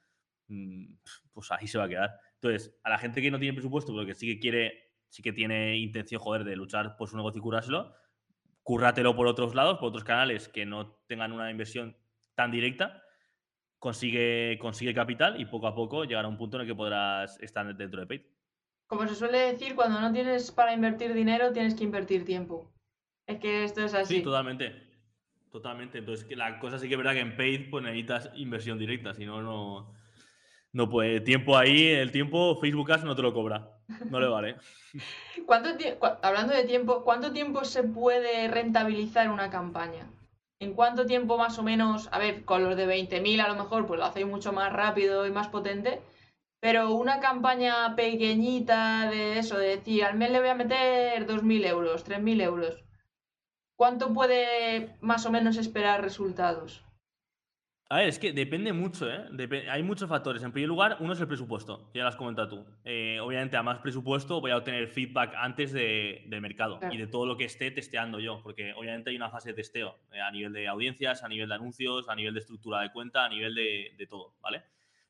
mm, pues ahí se va a quedar. Entonces, a la gente que no tiene presupuesto, pero que sí que quiere, sí que tiene intención, joder, de luchar por su negocio y curárselo, currátelo por otros lados, por otros canales que no tengan una inversión tan directa, consigue, consigue capital y poco a poco llegar a un punto en el que podrás estar dentro de Paid. Como se suele decir, cuando no tienes para invertir dinero, tienes que invertir tiempo. Es que esto es así. Sí, totalmente. Totalmente. Entonces, que la cosa sí que es verdad que en Paid pues, necesitas inversión directa, si no, no no puede. Tiempo ahí, el tiempo Facebook Ads no te lo cobra. No le vale. ¿Cuánto hablando de tiempo, ¿cuánto tiempo se puede rentabilizar una campaña? ¿En cuánto tiempo más o menos? A ver, con los de 20.000 a lo mejor pues lo hacéis mucho más rápido y más potente. Pero una campaña pequeñita de eso, de decir, al mes le voy a meter 2.000 euros, 3.000 euros. ¿Cuánto puede más o menos esperar resultados? A ver, es que depende mucho, ¿eh? hay muchos factores. En primer lugar, uno es el presupuesto, ya lo has comentado tú. Eh, obviamente, a más presupuesto voy a obtener feedback antes de, del mercado y de todo lo que esté testeando yo, porque obviamente hay una fase de testeo eh, a nivel de audiencias, a nivel de anuncios, a nivel de estructura de cuenta, a nivel de, de, todo, ¿vale?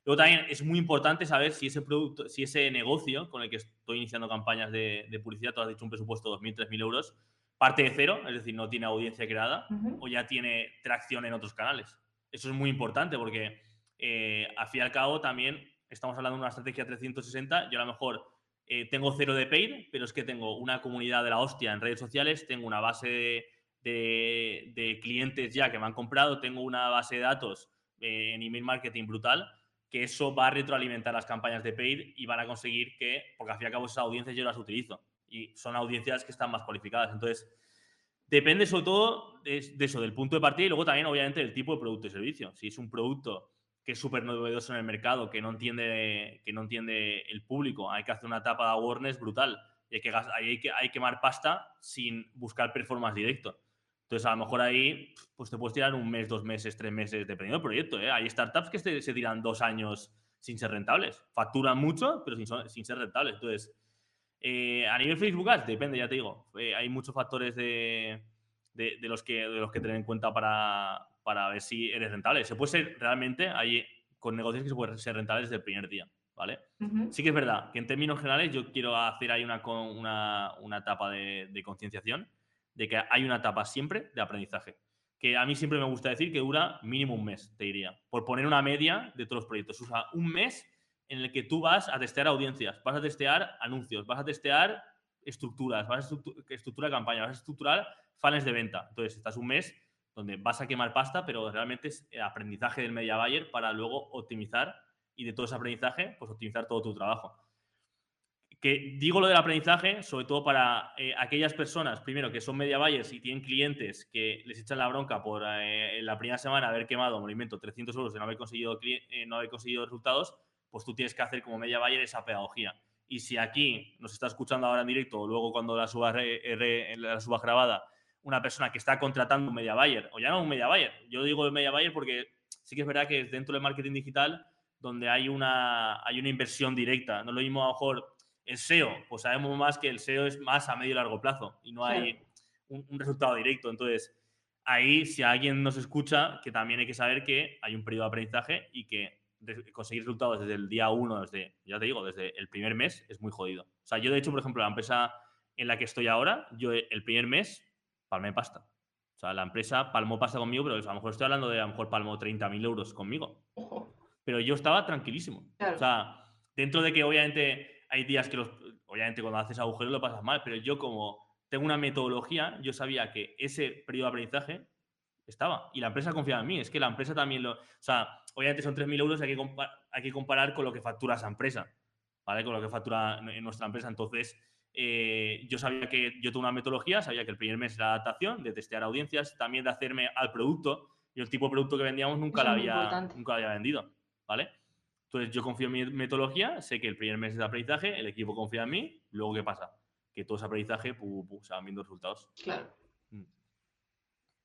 Luego también es muy importante saber si ese producto, si ese negocio con el que estoy iniciando campañas de, de publicidad, tú has dicho un presupuesto de 2.000, 3.000 euros, parte de cero, es decir, no tiene audiencia creada o ya tiene tracción en otros canales. Eso es muy importante porque eh, al fin y al cabo también estamos hablando de una estrategia 360. Yo a lo mejor eh, tengo cero de paid, pero es que tengo una comunidad de la hostia en redes sociales, tengo una base de, clientes ya que me han comprado, tengo una base de datos eh, en email marketing brutal, que eso va a retroalimentar las campañas de paid y van a conseguir que, porque al fin y al cabo esas audiencias yo las utilizo y son audiencias que están más cualificadas. Entonces, Depende sobre todo de, eso, del punto de partida y luego también, obviamente, del tipo de producto y servicio. Si es un producto que es súper novedoso en el mercado, que no, entiende, que no entiende el público, hay que hacer una etapa de awareness brutal y hay que, hay que, hay quemar pasta sin buscar performance directo. Entonces, a lo mejor ahí pues te puedes tirar un mes, dos meses, tres meses, dependiendo del proyecto. ¿eh? Hay startups que se, tiran dos años sin ser rentables. Facturan mucho, pero sin, sin ser rentables. Entonces, eh, a nivel Facebook Ads, depende, ya te digo. Eh, hay muchos factores de, los que, de los que tener en cuenta para, ver si eres rentable. Se puede ser realmente, hay con negocios que se pueden ser rentables desde el primer día, ¿vale? Sí que es verdad que en términos generales yo quiero hacer ahí una, una, una etapa de, de concienciación de que hay una etapa siempre de aprendizaje. Que a mí siempre me gusta decir que dura mínimo un mes, te diría. Por poner una media de todos los proyectos. Usa un mes en el que tú vas a testear audiencias, vas a testear anuncios, vas a testear estructuras, vas a estructurar campaña, vas a estructurar fans de venta. Entonces, estás un mes donde vas a quemar pasta, pero realmente es aprendizaje del media buyer para luego optimizar y de todo ese aprendizaje, pues optimizar todo tu trabajo. Que digo lo del aprendizaje, sobre todo para eh, aquellas personas, primero, que son media buyers y tienen clientes que les echan la bronca por eh, en la primera semana haber quemado, movimiento 300 euros de no haber conseguido, eh, no haber conseguido resultados, pues tú tienes que hacer como media buyer esa pedagogía. Y si aquí nos está escuchando ahora en directo o luego cuando la subas, la subas grabada una persona que está contratando un media buyer, o ya no un media buyer. Yo digo media buyer porque sí que es verdad que es dentro del marketing digital donde hay una, hay una inversión directa. No lo mismo a lo mejor el SEO, pues sabemos más que el SEO es más a medio y largo plazo y no hay un, un resultado directo. Entonces, ahí si alguien nos escucha, que también hay que saber que hay un periodo de aprendizaje y que conseguir resultados desde el día uno, desde, ya te digo, desde el primer mes, es muy jodido. O sea, yo de hecho, por ejemplo, la empresa en la que estoy ahora, yo el primer mes palmé pasta. O sea, la empresa palmó pasta conmigo, pero a lo mejor estoy hablando de a lo mejor palmó 30.000 euros conmigo. Pero yo estaba tranquilísimo. O sea, dentro de que obviamente hay días que los, obviamente cuando haces agujeros lo pasas mal, pero yo como tengo una metodología, yo sabía que ese periodo de aprendizaje estaba. Y la empresa confiaba en mí. Es que la empresa también lo. O sea, obviamente son 3.000 euros, hay que, hay que comparar con lo que factura esa empresa. ¿Vale? Con lo que factura en nuestra empresa. Entonces, eh, yo sabía que yo tengo una metodología, sabía que el primer mes era adaptación, de testear audiencias, también de hacerme al producto. Y el tipo de producto que vendíamos nunca, lo había, nunca había vendido. ¿Vale? Entonces, yo confío en mi metodología, sé que el primer mes es de aprendizaje, el equipo confía en mí, luego, ¿qué pasa? Que todo ese aprendizaje, se van viendo resultados. Claro.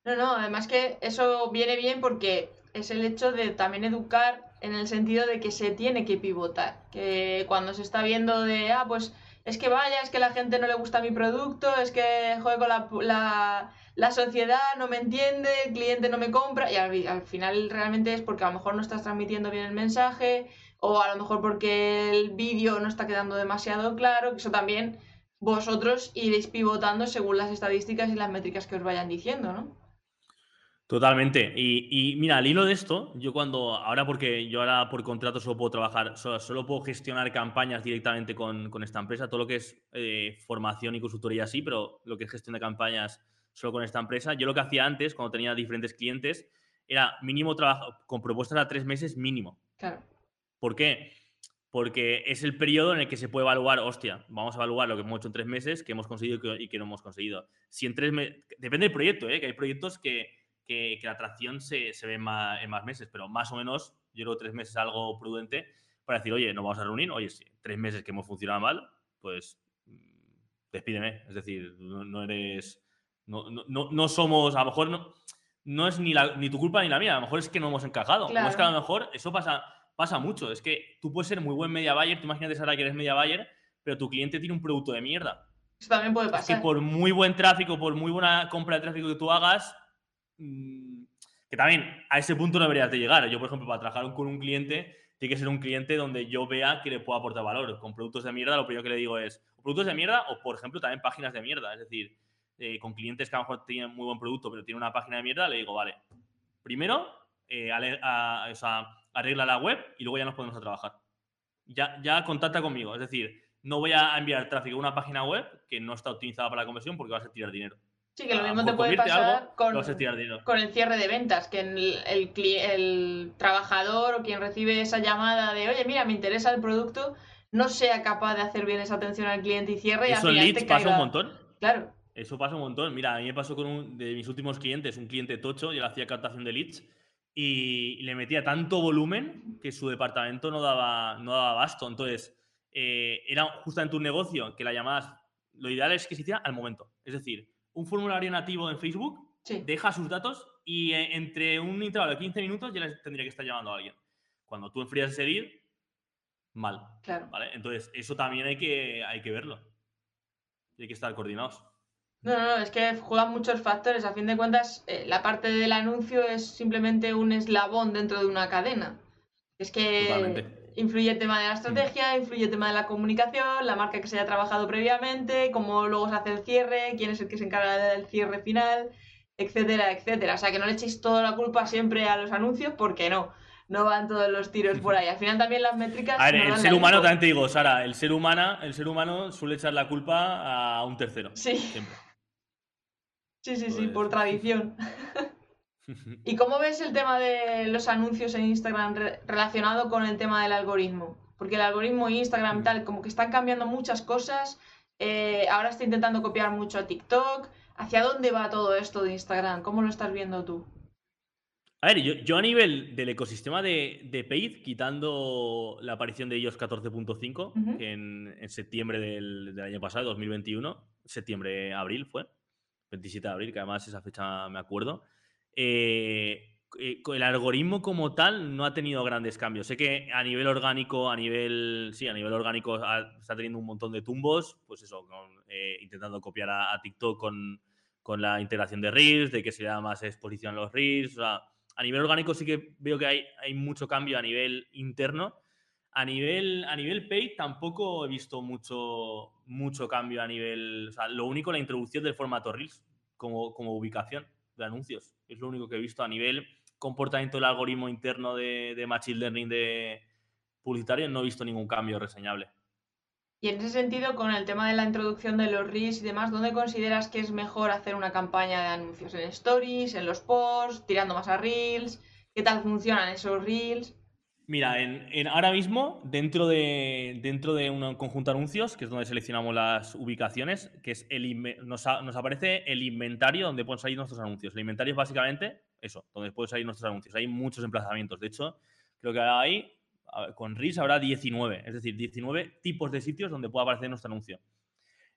No, no, además que eso viene bien porque es el hecho de también educar en el sentido de que se tiene que pivotar. Que cuando se está viendo de, ah, pues es que vaya, es que la gente no le gusta mi producto, es que juego con la, la, sociedad, no me entiende, el cliente no me compra, y al, al, final realmente es porque a lo mejor no estás transmitiendo bien el mensaje, o a lo mejor porque el vídeo no está quedando demasiado claro, eso también vosotros iréis pivotando según las estadísticas y las métricas que os vayan diciendo, ¿no? Totalmente. Y, mira, al hilo de esto, yo cuando, ahora porque yo ahora por contrato solo puedo trabajar, solo, puedo gestionar campañas directamente con, esta empresa, todo lo que es eh, formación y consultoría sí, pero lo que es gestión de campañas solo con esta empresa. Yo lo que hacía antes, cuando tenía diferentes clientes, era mínimo trabajo, con propuestas a tres meses mínimo. Claro. ¿Por qué? Porque es el periodo en el que se puede evaluar, hostia, vamos a evaluar lo que hemos hecho en tres meses, que hemos conseguido y que, no hemos conseguido. Si en tres meses, depende del proyecto, ¿eh? que hay proyectos que que, la atracción se, ve en más meses, pero más o menos, yo creo tres meses es algo prudente para decir, oye, no vamos a reunir, oye, si tres meses que hemos funcionado mal, pues mm, despídeme. Es decir, no, eres. No, somos, a lo mejor no, no es ni, ni tu culpa ni la mía, a lo mejor es que no hemos encajado. O es que a lo mejor eso pasa, pasa mucho. Es que tú puedes ser muy buen media buyer, tú imagínate, Sara, que eres media buyer, pero tu cliente tiene un producto de mierda. Eso también puede pasar. Es que por muy buen tráfico, por muy buena compra de tráfico que tú hagas, que también a ese punto no deberías de llegar. Yo, por ejemplo, para trabajar con un cliente, tiene que ser un cliente donde yo vea que le puedo aportar valor. Con productos de mierda, lo primero que le digo es, productos de mierda o, por ejemplo, también páginas de mierda. Es decir, eh, con clientes que a lo mejor tienen muy buen producto, pero tienen una página de mierda, le digo, vale, primero eh, arregla la web y luego ya nos ponemos a trabajar. Ya, ya contacta conmigo. Es decir, no voy a enviar tráfico a una página web que no está optimizada para la conversión porque vas a tirar dinero. Sí, que lo mismo te puede pasar con, el cierre de ventas, que el, el, trabajador o quien recibe esa llamada de, oye, mira, me interesa el producto, no sea capaz de hacer bien esa atención al cliente y cierre. Eso y al leads pasa un montón. Claro. Eso pasa un montón. Mira, a mí me pasó con un de mis últimos clientes, un cliente tocho, yo le hacía captación de leads y le metía tanto volumen que su departamento no daba, no daba abasto. Entonces, eh, era justamente un negocio que la llamadas, lo ideal es que se hiciera al momento. Es decir, un formulario nativo en Facebook, deja sus datos y eh, entre un intervalo de 15 minutos ya les tendría que estar llamando a alguien. Cuando tú enfrías ese lead, mal. Claro. ¿vale? Entonces, eso también hay que, hay que verlo. Hay que estar coordinados. No, no, no, es que juegan muchos factores. A fin de cuentas, eh, la parte del anuncio es simplemente un eslabón dentro de una cadena. Es que Influye el tema de la estrategia, influye el tema de la comunicación, la marca que se haya trabajado previamente, cómo luego se hace el cierre, quién es el que se encarga del cierre final, etcétera, etcétera. O sea, que no le echéis toda la culpa siempre a los anuncios, porque no. No van todos los tiros por ahí. Al final también las métricas. A ver, el ser humano, también te digo, Sara, el ser, humano, el ser humano suele echar la culpa a un tercero. Sí. Siempre. Sí, sí, sí, por tradición. ¿Y cómo ves el tema de los anuncios en Instagram relacionado con el tema del algoritmo? Porque el algoritmo Instagram tal, como que están cambiando muchas cosas. Eh, ahora está intentando copiar mucho a TikTok. ¿Hacia dónde va todo esto de Instagram? ¿Cómo lo estás viendo tú? A ver, yo, a nivel del ecosistema de, de Paid, quitando la aparición de ellos 14.5, en, septiembre del, del, año pasado, 2021, septiembre-abril fue, 27 de abril, que además esa fecha me acuerdo. Eh, eh, el algoritmo como tal no ha tenido grandes cambios. Sé que a nivel orgánico, a nivel. Sí, a nivel orgánico está teniendo un montón de tumbos. Pues eso, eh, intentando copiar a, TikTok con, la integración de Reels, de que se da más exposición a los Reels. A nivel orgánico sí que veo que hay, mucho cambio a nivel interno. A nivel, a nivel paid tampoco he visto mucho, mucho cambio a nivel. Lo único, la introducción del formato Reels como, como ubicación de anuncios. Es lo único que he visto a nivel comportamiento del algoritmo interno de, Machine Learning de publicitario, no he visto ningún cambio reseñable. Y en ese sentido, con el tema de la introducción de los Reels y demás, ¿dónde consideras que es mejor hacer una campaña de anuncios? ¿En Stories, en los posts, tirando más a Reels? ¿Qué tal funcionan esos Reels? Mira, en, ahora mismo, dentro de, dentro de un conjunto de anuncios, que es donde seleccionamos las ubicaciones, que es el nos, nos, aparece el inventario donde pueden salir nuestros anuncios. El inventario es básicamente eso, donde pueden salir nuestros anuncios. Hay muchos emplazamientos. De hecho, creo que hay, con RIS habrá 19, es decir, 19 tipos de sitios donde puede aparecer nuestro anuncio.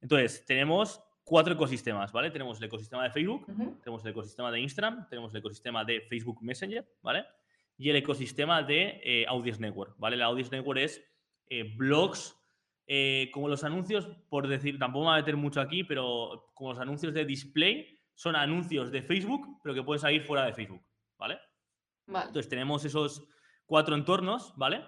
Entonces, tenemos cuatro ecosistemas, ¿vale? Tenemos el ecosistema de Facebook, tenemos el ecosistema de Instagram, tenemos el ecosistema de Facebook Messenger, ¿vale? Y el ecosistema de eh, Audience Network, ¿vale? La Audience Network es eh, blogs, eh, como los anuncios, por decir, tampoco me voy a meter mucho aquí, pero como los anuncios de display, son anuncios de Facebook, pero que pueden salir fuera de Facebook, ¿vale? Entonces tenemos esos cuatro entornos, ¿vale?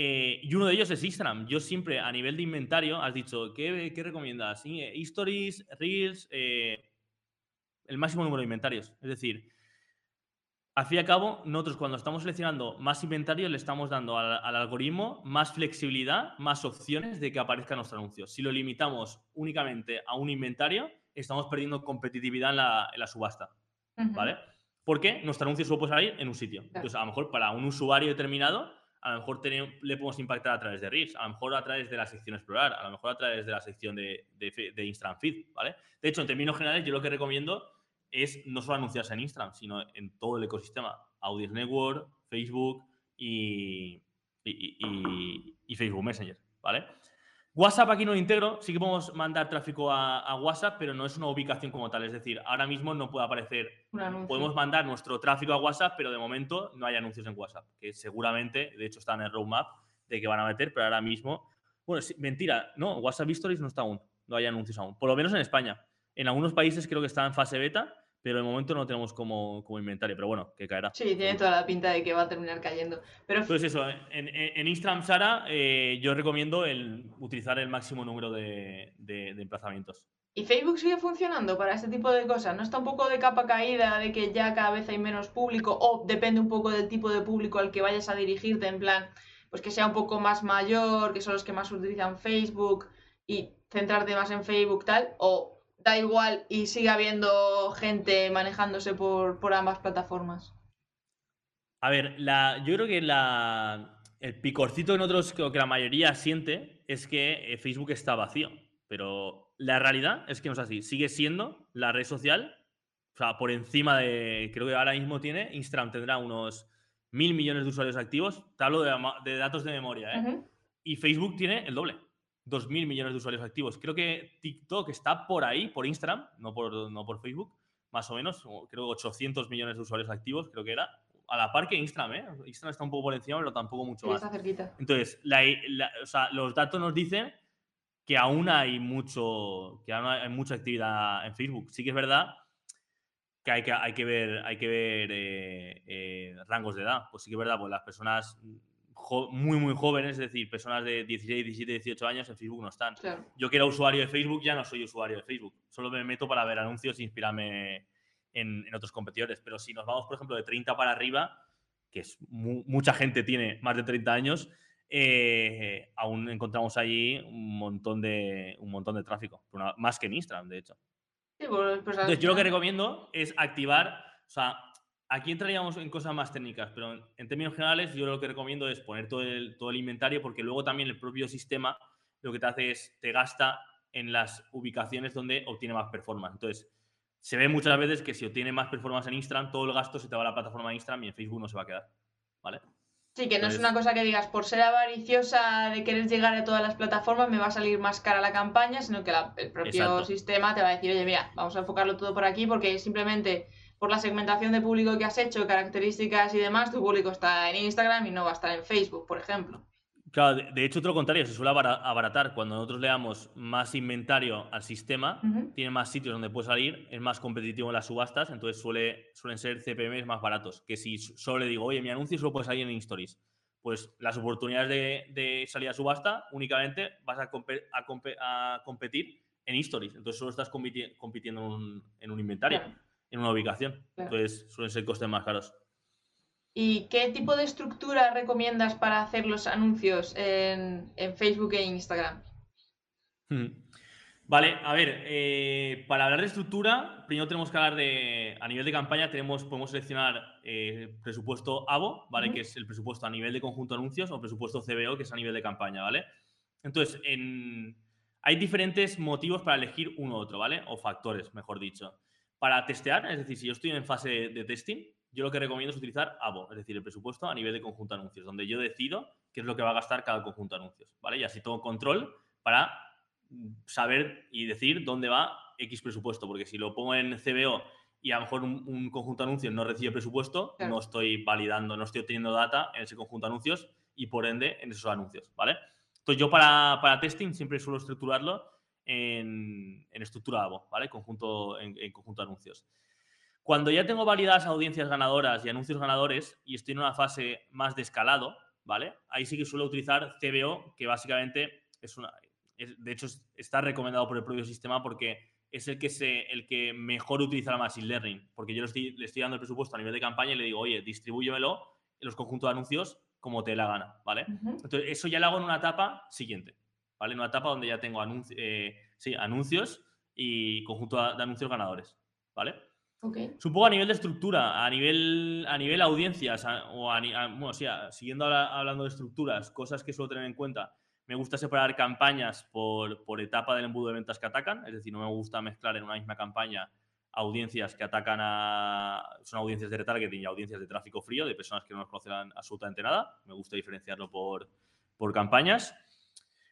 y uno de ellos es Instagram. Yo siempre, a nivel de inventario, has dicho, ¿qué, qué recomiendas? Stories, Reels, el máximo número de inventarios. Es decir, al fin y al cabo, nosotros cuando estamos seleccionando más inventario, le estamos dando al, algoritmo más flexibilidad, más opciones de que aparezca nuestro anuncio. Si lo limitamos únicamente a un inventario, estamos perdiendo competitividad en la, subasta. ¿Vale? Porque nuestro anuncio solo puede salir en un sitio. Entonces, a lo mejor para un usuario determinado, a lo mejor le podemos impactar a través de Reels, a lo mejor a través de la sección Explorar, a lo mejor a través de la sección de, de, de Instant Feed, ¿vale? De hecho, en términos generales, yo lo que recomiendo es no solo anunciarse en Instagram, sino en todo el ecosistema. Audience Network, Facebook y, y, Facebook Messenger, ¿vale? WhatsApp aquí no lo integro, sí que podemos mandar tráfico a, WhatsApp, pero no es una ubicación como tal. Es decir, ahora mismo no puede aparecer. Podemos mandar nuestro tráfico a WhatsApp, pero de momento no hay anuncios en WhatsApp, que seguramente, de hecho, están en el roadmap de que van a meter, pero ahora mismo. Bueno, mentira, no, WhatsApp Stories no está aún, no hay anuncios aún, por lo menos en España. En algunos países creo que está en fase beta, pero de momento no tenemos como, como inventario, pero bueno, que caerá. Sí, tiene toda la pinta de que va a terminar cayendo. Pero... Pues eso, en, en Instagram, Sara, eh, yo recomiendo el, utilizar el máximo número de, de, emplazamientos. ¿Y Facebook sigue funcionando para este tipo de cosas? ¿No está un poco de capa caída de que ya cada vez hay menos público? ¿O depende un poco del tipo de público al que vayas a dirigirte? En plan, pues que sea un poco más mayor, que son los que más utilizan Facebook y centrarte más en Facebook, tal. ¿O da igual y sigue habiendo gente manejándose por, ambas plataformas? A ver, la, yo creo que la, el picorcito nosotros creo que la mayoría siente es que eh, Facebook está vacío. Pero la realidad es que no es así. Sigue siendo la red social, o sea, por encima de. Creo que ahora mismo tiene. Instagram tendrá unos mil millones de usuarios activos. Te hablo de, datos de memoria, ¿eh? Y Facebook tiene el doble. 2.000 millones de usuarios activos. Creo que TikTok está por ahí, por Instagram, no por, no por Facebook, más o menos. Creo 800 millones de usuarios activos, creo que era. A la par que Instagram, ¿eh? Instagram está un poco por encima, pero tampoco mucho más. Está cerquita. Entonces, los datos nos dicen que aún hay mucho, que aún hay mucha actividad en Facebook. Sí que es verdad que hay que, hay que ver, hay que ver eh, eh, rangos de edad. Pues sí que es verdad, pues las personas muy, muy jóvenes, es decir, personas de 16, 17, 18 años en Facebook no están. Yo que era usuario de Facebook ya no soy usuario de Facebook. Solo me meto para ver anuncios e inspirarme en, otros competidores. Pero si nos vamos, por ejemplo, de 30 para arriba, que es mucha gente tiene más de 30 años, eh, aún encontramos ahí un montón de, un montón de tráfico. Más que en Instagram, de hecho. Pues, pues, Entonces, yo lo que recomiendo es activar, o sea, Aquí entraríamos en cosas más técnicas, pero en, términos generales yo lo que recomiendo es poner todo el, todo el inventario porque luego también el propio sistema lo que te hace es te gasta en las ubicaciones donde obtiene más performance. Entonces, se ve muchas veces que si obtiene más performance en Instagram, todo el gasto se te va a la plataforma de Instagram y en Facebook no se va a quedar. ¿Vale? Sí, que no es una cosa que digas por ser avariciosa de querer llegar a todas las plataformas me va a salir más cara la campaña, sino que el propio sistema te va a decir, oye, mira, vamos a enfocarlo todo por aquí porque simplemente por la segmentación de público que has hecho, características y demás, tu público está en Instagram y no va a estar en Facebook, por ejemplo. Claro, de hecho, todo lo contrario, se suele abaratar. Cuando nosotros le damos más inventario al sistema, tiene más sitios donde puede salir, es más competitivo en las subastas, entonces suele, suelen ser CPMs más baratos. Que si solo le digo, oye, mi anuncio solo puede salir en Stories, pues las oportunidades de, salir a subasta únicamente vas a, competir en Stories. Entonces solo estás compitiendo en un, inventario, en una ubicación. Entonces suelen ser costes más caros. ¿Y qué tipo de estructura recomiendas para hacer los anuncios en, Facebook e Instagram? Hmm. Vale, a ver, eh, para hablar de estructura, primero tenemos que hablar de, a nivel de campaña, tenemos, podemos seleccionar eh, presupuesto ABO, ¿vale? Que es el presupuesto a nivel de conjunto de anuncios, o presupuesto CBO, que es a nivel de campaña, ¿vale? Entonces, hay diferentes motivos para elegir uno u otro, ¿vale? O factores, mejor dicho. Para testear, es decir, si yo estoy en fase de testing, yo lo que recomiendo es utilizar ABO, es decir, el presupuesto a nivel de conjunto de anuncios, donde yo decido qué es lo que va a gastar cada conjunto de anuncios, ¿vale? Y así tengo control para saber y decir dónde va X presupuesto, porque si lo pongo en CBO y a lo mejor un, conjunto de anuncios no recibe presupuesto, no estoy validando, no estoy obteniendo data en ese conjunto de anuncios y por ende en esos anuncios, ¿vale? Entonces yo para, para testing siempre suelo estructurarlo en, estructura ABO, ¿vale? Conjunto, en, en conjunto de anuncios. Cuando ya tengo validadas audiencias ganadoras y anuncios ganadores y estoy en una fase más de escalado, ¿vale? Ahí sí que suelo utilizar CBO, que básicamente es una. de hecho, está recomendado por el propio sistema porque es el que, se, el que mejor utiliza la Machine Learning. Porque yo le estoy, le estoy dando el presupuesto a nivel de campaña y le digo, oye, distribúyemelo en los conjuntos de anuncios como te la gana, ¿vale? Entonces, eso ya lo hago en una etapa siguiente, ¿vale? En una etapa donde ya tengo eh, anuncios y conjunto de anuncios ganadores, ¿vale? Supongo a nivel de estructura, a nivel, a nivel audiencias, o a, bueno, sí, siguiendo hablando de estructuras, cosas que suelo tener en cuenta. Me gusta separar campañas por, por, etapa del embudo de ventas que atacan, es decir, no me gusta mezclar en una misma campaña audiencias que atacan a. son audiencias de retargeting y audiencias de tráfico frío, de personas que no nos conocen absolutamente nada. Me gusta diferenciarlo por, por campañas.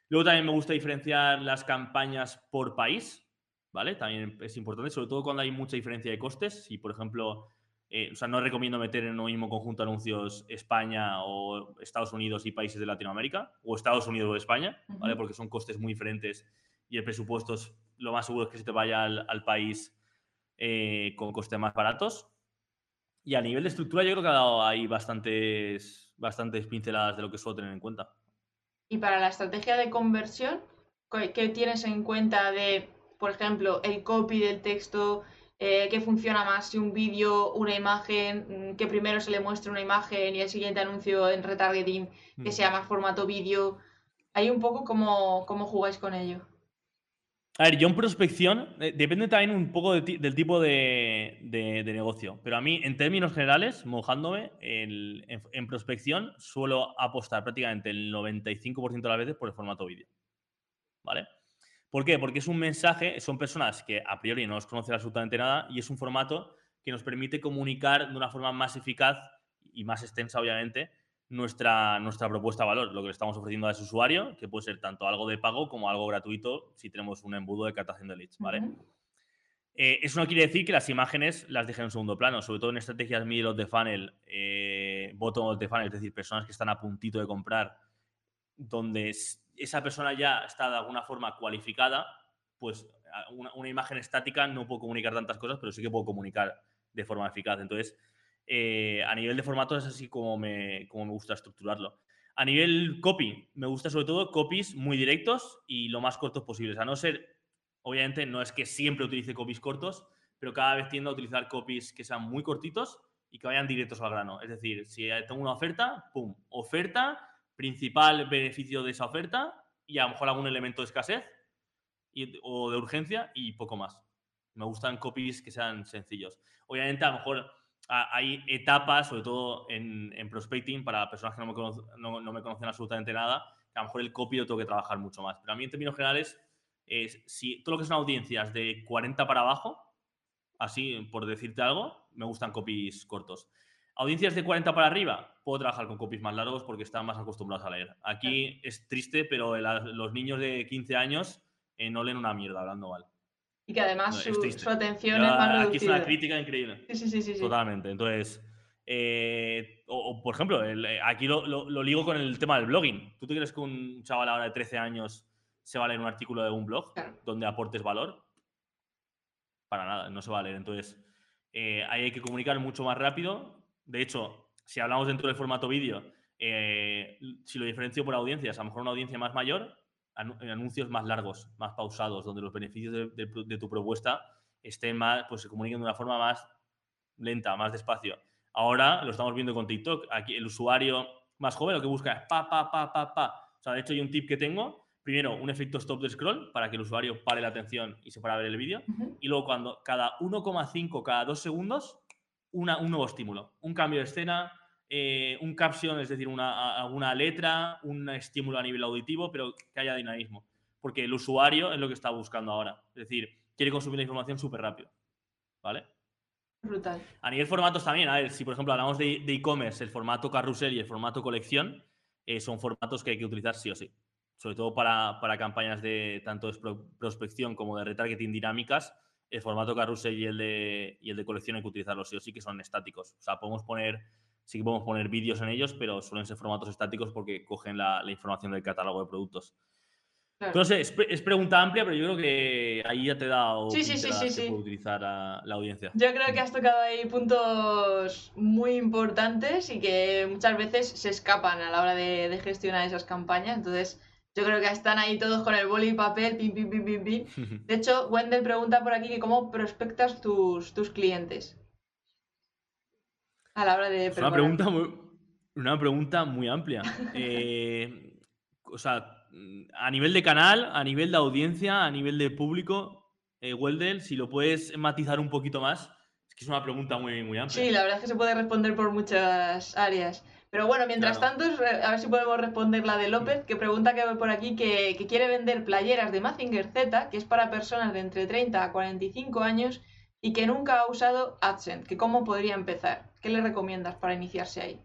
Luego también me gusta diferenciar las campañas por país, ¿vale? También es importante, sobre todo cuando hay mucha diferencia de costes. Si, por ejemplo, eh, o sea, no recomiendo meter en un mismo conjunto de anuncios España o Estados Unidos y países de Latinoamérica, o Estados Unidos o España, ¿vale? Porque son costes muy diferentes y el presupuesto es, lo más seguro es que se te vaya al, país eh, con costes más baratos. Y a nivel de estructura, yo creo que ha dado ahí bastantes, bastantes pinceladas de lo que suelo tener en cuenta. Y para la estrategia de conversión, ¿qué tienes en cuenta de por ejemplo, el copy del texto, eh, que funciona más si un vídeo, una imagen, mm, que primero se le muestre una imagen y el siguiente anuncio en retargeting que mm. sea más formato vídeo. Hay un poco cómo, cómo jugáis con ello. A ver, yo en prospección, eh, depende también un poco del tipo de, negocio, pero a mí, en términos generales, mojándome, en, prospección suelo apostar prácticamente el 95% de las veces por el formato vídeo. ¿Vale? ¿Por qué? Porque es un mensaje, son personas que a priori no nos conocen absolutamente nada y es un formato que nos permite comunicar de una forma más eficaz y más extensa, obviamente, nuestra, nuestra propuesta de valor, lo que le estamos ofreciendo a ese usuario, que puede ser tanto algo de pago como algo gratuito si tenemos un embudo de captación de leads, ¿vale? Eh, eso no quiere decir que las imágenes las dejen en segundo plano, sobre todo en estrategias middle of the funnel, eh, bottom of the funnel, es decir, personas que están a puntito de comprar, donde esa persona ya está de alguna forma cualificada, pues una, imagen estática no puedo comunicar tantas cosas, pero sí que puedo comunicar de forma eficaz. Entonces, eh, a nivel de formato es así como me, como me gusta estructurarlo. A nivel copy, me gusta sobre todo copies muy directos y lo más cortos posibles. A no ser, obviamente, no es que siempre utilice copies cortos, pero cada vez tiendo a utilizar copies que sean muy cortitos y que vayan directos al grano. Es decir, si tengo una oferta, pum, oferta, principal beneficio de esa oferta y a lo mejor algún elemento de escasez o de urgencia y poco más. Me gustan copies que sean sencillos. Obviamente, a lo mejor hay etapas, sobre todo en, prospecting, para personas que no me, conocen, no, me, conocen absolutamente nada, que a lo mejor el copy lo tengo que trabajar mucho más. Pero a mí, en términos generales, es, si todo lo que son audiencias de 40 para abajo, así por decirte algo, me gustan copies cortos. Audiencias de 40 para arriba, puedo trabajar con copies más largos porque están más acostumbrados a leer. Aquí es triste, pero los niños de 15 años eh, no leen una mierda hablando mal. Y que además su, atención es más reducida. Aquí es una crítica increíble. Sí, sí, sí. sí, Totalmente. Entonces, eh, o, por ejemplo, eh, aquí lo, lo, ligo con el tema del blogging. ¿Tú te crees que un chaval ahora de 13 años se va a leer un artículo de un blog donde aportes valor? Para nada, no se va a leer. Entonces, ahí hay que comunicar mucho más rápido. De hecho, si hablamos dentro del formato vídeo, eh, si lo diferencio por audiencias, a lo mejor una audiencia más mayor, anuncios más largos, más pausados, donde los beneficios de, tu propuesta estén más, pues se comuniquen de una forma más lenta, más despacio. Ahora lo estamos viendo con TikTok. Aquí el usuario más joven lo que busca es pa, pa, pa, pa, pa. O sea, de hecho hay un tip que tengo. Primero, un efecto stop de scroll para que el usuario pare la atención y se pueda ver el vídeo. Y luego, cuando cada 1,5, cada 2 segundos, un nuevo estímulo, un cambio de escena, eh, un caption, es decir, una, alguna letra, un estímulo a nivel auditivo, pero que haya dinamismo. Porque el usuario es lo que está buscando ahora. Es decir, quiere consumir la información súper rápido. ¿Vale? Brutal. A nivel formatos también, a ver, si por ejemplo hablamos de e-commerce, el formato carrusel y el formato colección, eh, son formatos que hay que utilizar sí o sí. Sobre todo para, para campañas de tanto de prospección como de retargeting dinámicas, el formato carrusel y el de, y el de colección hay que utilizarlos sí o sí, que son estáticos. O sea, podemos poner, sí que podemos poner vídeos en ellos, pero suelen ser formatos estáticos porque cogen la, información del catálogo de productos. Entonces, es, pregunta amplia, pero yo creo que ahí ya te da sí, sí, sí, sí, utilizar a la audiencia. Yo creo que has tocado ahí puntos muy importantes y que muchas veces se escapan a la hora de, de gestionar esas campañas. Entonces, yo creo que están ahí todos con el boli y papel, pim, pim, pim, pim, pim. De hecho, Wendell pregunta por aquí que cómo prospectas tus, tus clientes. A la hora de una pregunta muy, una pregunta muy amplia. Eh, o sea, a nivel de canal, a nivel de audiencia, a nivel de público, eh, si lo puedes matizar un poquito más, es que es una pregunta muy, muy amplia. Sí, la verdad es que se puede responder por muchas áreas. Pero bueno, mientras tanto, a ver si podemos responder la de López, que pregunta que por aquí que, quiere vender playeras de Mazinger Z, que es para personas de entre 30 a 45 años y que nunca ha usado AdSense, que cómo podría empezar. ¿Qué le recomiendas para iniciarse ahí?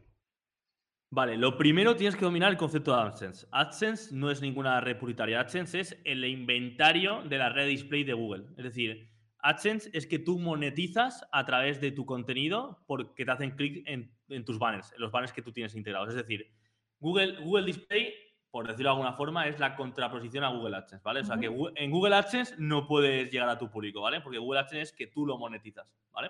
Vale, lo primero tienes que dominar el concepto de AdSense. AdSense no es ninguna red puritaria. AdSense es el inventario de la red display de Google. Es decir, AdSense es que tú monetizas a través de tu contenido porque te hacen clic en, tus banners, en los banners que tú tienes integrados. Es decir, Google, Google Display, por decirlo de alguna forma, es la contraposición a Google AdSense, ¿vale? O sea, que en Google AdSense no puedes llegar a tu público, ¿vale? Porque Google AdSense es que tú lo monetizas, ¿vale?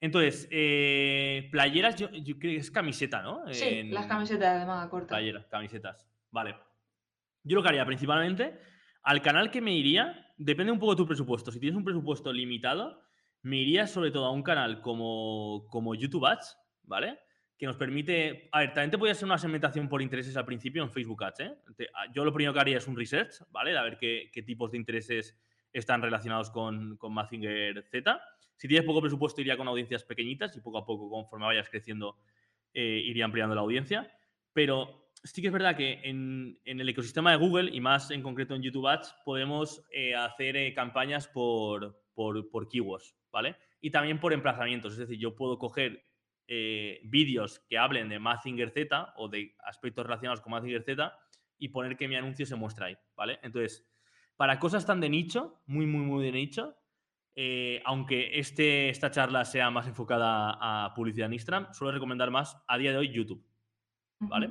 Entonces, eh, playeras, yo, creo que es camiseta, ¿no? Sí, las camisetas de manga corta. Playeras, camisetas. Vale. Yo lo que haría principalmente, al canal que me iría depende un poco de tu presupuesto. Si tienes un presupuesto limitado, me iría sobre todo a un canal como, como YouTube Ads, ¿vale? Que nos permite. A ver, también te puede hacer una segmentación por intereses al principio en Facebook Ads, ¿eh? yo lo primero que haría es un research, ¿vale? A ver qué, tipos de intereses están relacionados con, con Mazinger Z. Si tienes poco presupuesto, iría con audiencias pequeñitas y poco a poco, conforme vayas creciendo, eh, iría ampliando la audiencia. Pero sí que es verdad que en, el ecosistema de Google y más en concreto en YouTube Ads podemos eh, hacer campañas por, por, keywords, ¿vale? Y también por emplazamientos. Es decir, yo puedo coger eh, vídeos que hablen de Mazinger Z o de aspectos relacionados con Mazinger Z y poner que mi anuncio se muestra ahí, ¿vale? Entonces, para cosas tan de nicho, muy, muy, muy de nicho, aunque este, esta charla sea más enfocada a publicidad en Instagram, suelo recomendar más a día de hoy YouTube, ¿vale?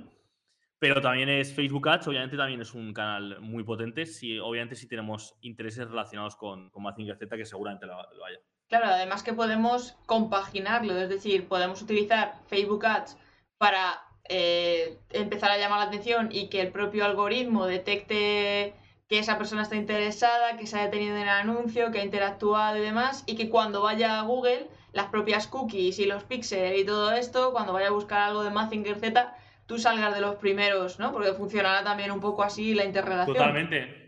Pero también es Facebook Ads, obviamente también es un canal muy potente, si, obviamente si tenemos intereses relacionados con, con Mazinger Z, que seguramente lo, haya. Claro, además que podemos compaginarlo, es decir, podemos utilizar Facebook Ads para eh, empezar a llamar la atención y que el propio algoritmo detecte que esa persona está interesada, que se haya tenido en el anuncio, que ha interactuado y demás, y que cuando vaya a Google, las propias cookies y los píxeles y todo esto, cuando vaya a buscar algo de Mazinger Z, tú salgas de los primeros, ¿no? Porque funcionará también un poco así la interrelación. Totalmente.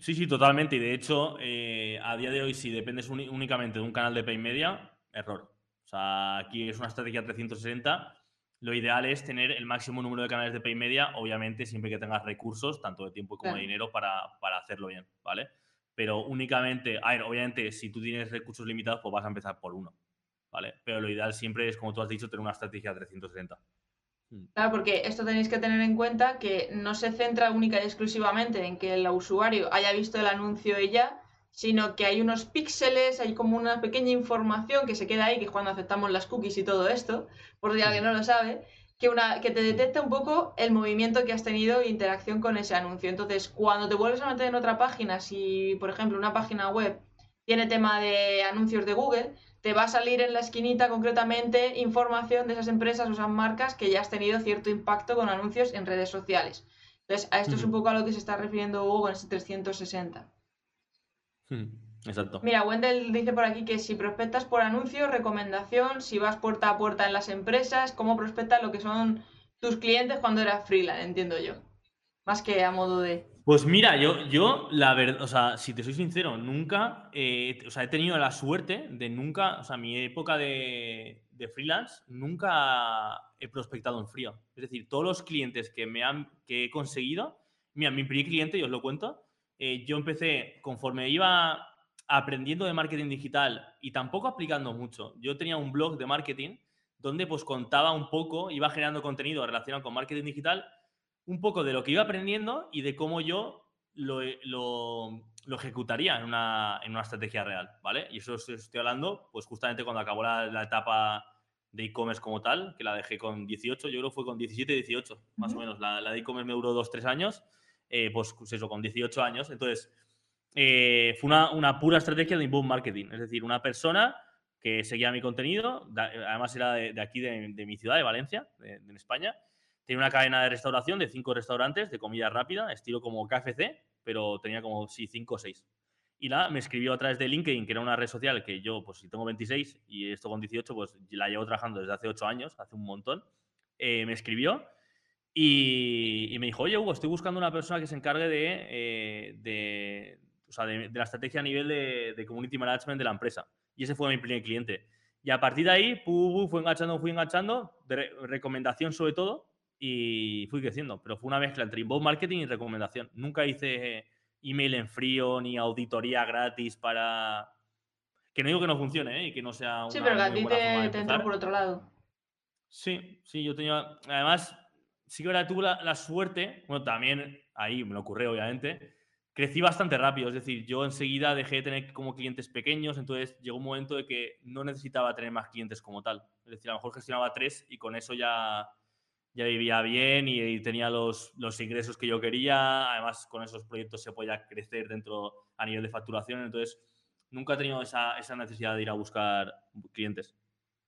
Sí, sí, totalmente. Y de hecho, eh, a día de hoy, si dependes únicamente de un canal de pay media, error. O sea, aquí es una estrategia 360. Lo ideal es tener el máximo número de canales de pay media, obviamente siempre que tengas recursos, tanto de tiempo como de dinero, para, para hacerlo bien, ¿vale? Pero únicamente, a ver, obviamente, si tú tienes recursos limitados, pues vas a empezar por uno, ¿vale? Pero lo ideal siempre es, como tú has dicho, tener una estrategia 360. Mm. Claro, porque esto tenéis que tener en cuenta que no se centra única y exclusivamente en que el usuario haya visto el anuncio y ya, sino que hay unos píxeles, hay como una pequeña información que se queda ahí, que es cuando aceptamos las cookies y todo esto, por si alguien no lo sabe, que, una, que te detecta un poco el movimiento que has tenido e interacción con ese anuncio. Entonces, cuando te vuelves a meter en otra página, si por ejemplo una página web tiene tema de anuncios de Google, te va a salir en la esquinita concretamente información de esas empresas o esas marcas que ya has tenido cierto impacto con anuncios en redes sociales. Entonces, a esto es un poco a lo que se está refiriendo Hugo con ese 360. Exacto. Mira, Wendell dice por aquí que si prospectas por anuncio, recomendación, si vas puerta a puerta en las empresas, cómo prospectas lo que son tus clientes cuando eras freelance, entiendo yo. Más que a modo de... Pues mira, yo, yo la verdad, o sea, si te soy sincero, nunca, eh, o sea, he tenido la suerte de nunca, o sea, mi época de, freelance, nunca he prospectado en frío. Es decir, todos los clientes que me han, que he conseguido, mira, mi primer cliente, yo os lo cuento, eh, yo empecé, conforme iba aprendiendo de marketing digital y tampoco aplicando mucho, yo tenía un blog de marketing donde pues contaba un poco, iba generando contenido relacionado con marketing digital un poco de lo que iba aprendiendo y de cómo yo lo, ejecutaría en una, estrategia real, ¿vale? Y eso estoy hablando, pues justamente cuando acabó la, etapa de e-commerce como tal, que la dejé con 18, yo creo que fue con 17, 18, más o menos. La, de e-commerce me duró 2, 3 años, eh, pues, pues, eso, con 18 años. Entonces, eh, fue una, pura estrategia de inbound marketing, es decir, una persona que seguía mi contenido, además era de, aquí, de, mi ciudad, de Valencia, en España, tiene una cadena de restauración de cinco restaurantes de comida rápida, estilo como KFC, pero tenía como, sí, cinco o seis. Y nada, me escribió a través de LinkedIn, que era una red social que yo, pues si tengo 26 y esto con 18, pues la llevo trabajando desde hace 8 años, hace un montón. Eh, me escribió y, me dijo, oye, Hugo, estoy buscando una persona que se encargue de, eh, de, o sea, de, la estrategia a nivel de, community management de la empresa. Y ese fue mi primer cliente. Y a partir de ahí, pu, fui enganchando, fui enganchando, de recomendación sobre todo, y fui creciendo. Pero fue una mezcla entre inbound marketing y recomendación. Nunca hice email en frío ni auditoría gratis para. Que no digo que no funcione ¿eh? y que no sea una. Sí, pero a ti te, entró por otro lado. Sí, sí, yo tenía. Además, sí que ahora tuve la, suerte. Bueno, también ahí me lo ocurrió, obviamente. Crecí bastante rápido, es decir, yo enseguida dejé de tener como clientes pequeños, entonces llegó un momento de que no necesitaba tener más clientes como tal. Es decir, a lo mejor gestionaba tres y con eso ya, ya vivía bien y, tenía los, los, ingresos que yo quería. Además, con esos proyectos se podía crecer dentro a nivel de facturación. Entonces, nunca he tenido esa, esa necesidad de ir a buscar clientes.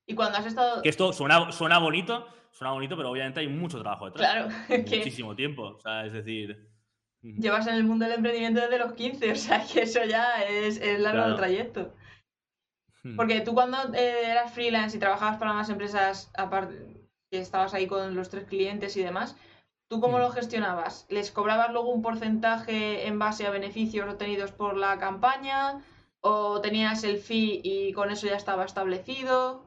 Y cuando has estado... Que esto suena, suena bonito, suena bonito, pero obviamente hay mucho trabajo detrás. Claro. Muchísimo tiempo. O sea, es decir... Llevas en el mundo del emprendimiento desde los 15, o sea que eso ya es, es largo el trayecto. Porque tú cuando eh, eras freelance y trabajabas para más empresas aparte, que estabas ahí con los tres clientes y demás, ¿tú cómo lo gestionabas? ¿Les cobrabas luego un porcentaje en base a beneficios obtenidos por la campaña? ¿O tenías el fee y con eso ya estaba establecido?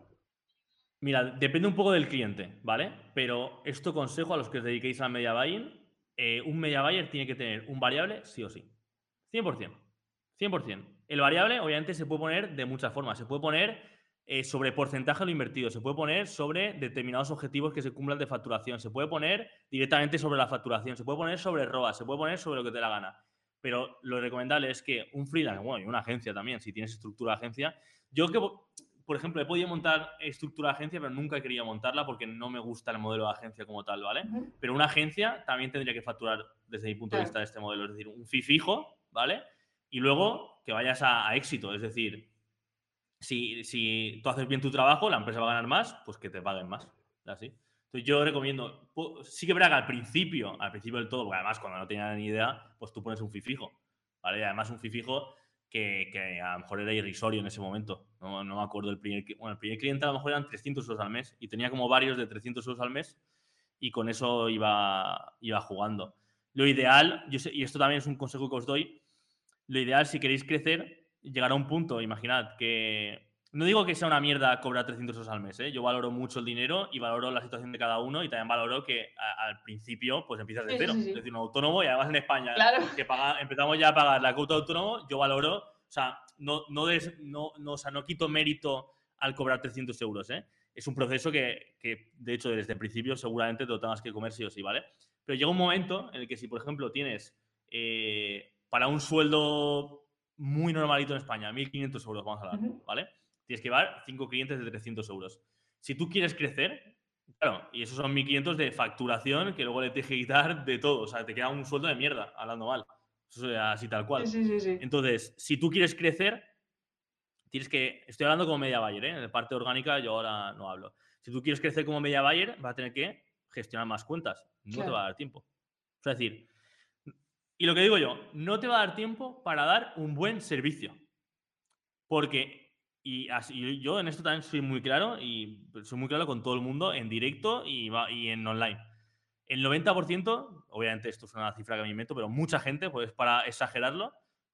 Mira, depende un poco del cliente, ¿vale? Pero esto consejo a los que os dediquéis al media buying, eh, un media buyer tiene que tener un variable sí o sí. 100%. 100%. El variable obviamente se puede poner de muchas formas. Se puede poner eh, sobre porcentaje de lo invertido, se puede poner sobre determinados objetivos que se cumplan de facturación, se puede poner directamente sobre la facturación, se puede poner sobre ROA, se puede poner sobre lo que te la gana. Pero lo recomendable es que un freelance, bueno, y una agencia también, si tienes estructura de agencia, yo que, por ejemplo, he podido montar estructura de agencia, pero nunca he querido montarla porque no me gusta el modelo de agencia como tal, ¿vale? Pero una agencia también tendría que facturar desde mi punto de vista de este modelo, es decir, un fee fijo, ¿vale? Y luego que vayas a éxito, es decir, si, tú haces bien tu trabajo, la empresa va a ganar más, pues que te paguen más. Así. Entonces yo recomiendo, sí que braga al principio, al principio del todo, porque además cuando no tenía ni idea, pues tú pones un FI fijo, ¿vale? Y además un FI fijo que, que, a lo mejor era irrisorio en ese momento. No, no me acuerdo el primer, bueno, el primer cliente a lo mejor eran 300 euros al mes y tenía como varios de 300 euros al mes y con eso iba, iba jugando. Lo ideal, yo y esto también es un consejo que os doy, lo ideal si queréis crecer llegar a un punto, imaginad, que no digo que sea una mierda cobrar 300 euros al mes, ¿eh? yo valoro mucho el dinero y valoro la situación de cada uno y también valoro que al principio pues empiezas de cero, es decir, un autónomo y además en España que paga, empezamos ya a pagar la cuota de autónomo, yo valoro, o sea, no, no, no, no, o sea, no quito mérito al cobrar 300 euros, ¿eh? Es un proceso que, que, de hecho, desde el principio seguramente te lo tengas que comer sí o sí, ¿vale? Pero llega un momento en el que si, por ejemplo, tienes eh, para un sueldo muy normalito en España, 1.500 euros, vamos a hablar, ¿vale? Tienes que llevar 5 clientes de 300 euros. Si tú quieres crecer, claro, y esos son 1.500 de facturación que luego le tienes que quitar de todo, o sea, te queda un sueldo de mierda, hablando mal. Eso es así tal cual. Sí, sí, sí. Entonces, si tú quieres crecer, tienes que. Estoy hablando como media buyer, ¿eh? En la parte orgánica yo ahora no hablo. Si tú quieres crecer como media buyer, vas a tener que gestionar más cuentas. No te va a dar tiempo. Es decir, y lo que digo yo, no te va a dar tiempo para dar un buen servicio. Porque, y así, yo en esto también soy muy claro, y soy muy claro con todo el mundo, en directo y, en online. El 90%, obviamente esto es una cifra que me invento, pero mucha gente, pues para exagerarlo,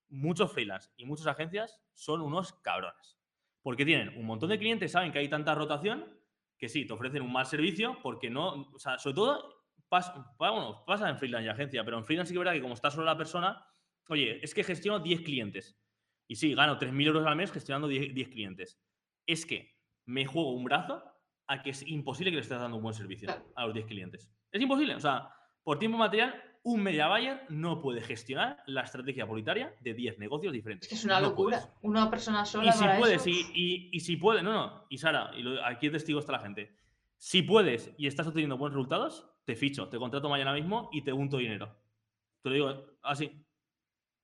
muchos freelance y muchas agencias son unos cabrones. Porque tienen un montón de clientes, saben que hay tanta rotación, que sí, te ofrecen un mal servicio, porque no, o sea, sobre todo pasa, bueno, pasa en freelance y agencia, pero en freelance sí que es verdad que como está solo la persona, oye, es que gestiono 10 clientes. Y sí, gano 3.000 euros al mes gestionando 10, 10, clientes. Es que me juego un brazo a que es imposible que le estés dando un buen servicio a los 10 clientes. Es imposible. O sea, por tiempo material, un media buyer no puede gestionar la estrategia publicitaria de 10 negocios diferentes. Es una locura. Una persona sola. Y si puedes, Y, y, si puede, no, no, y Sara, y aquí testigo está la gente. Si puedes y estás obteniendo buenos resultados, te ficho, te contrato mañana mismo y te unto dinero. Te lo digo así.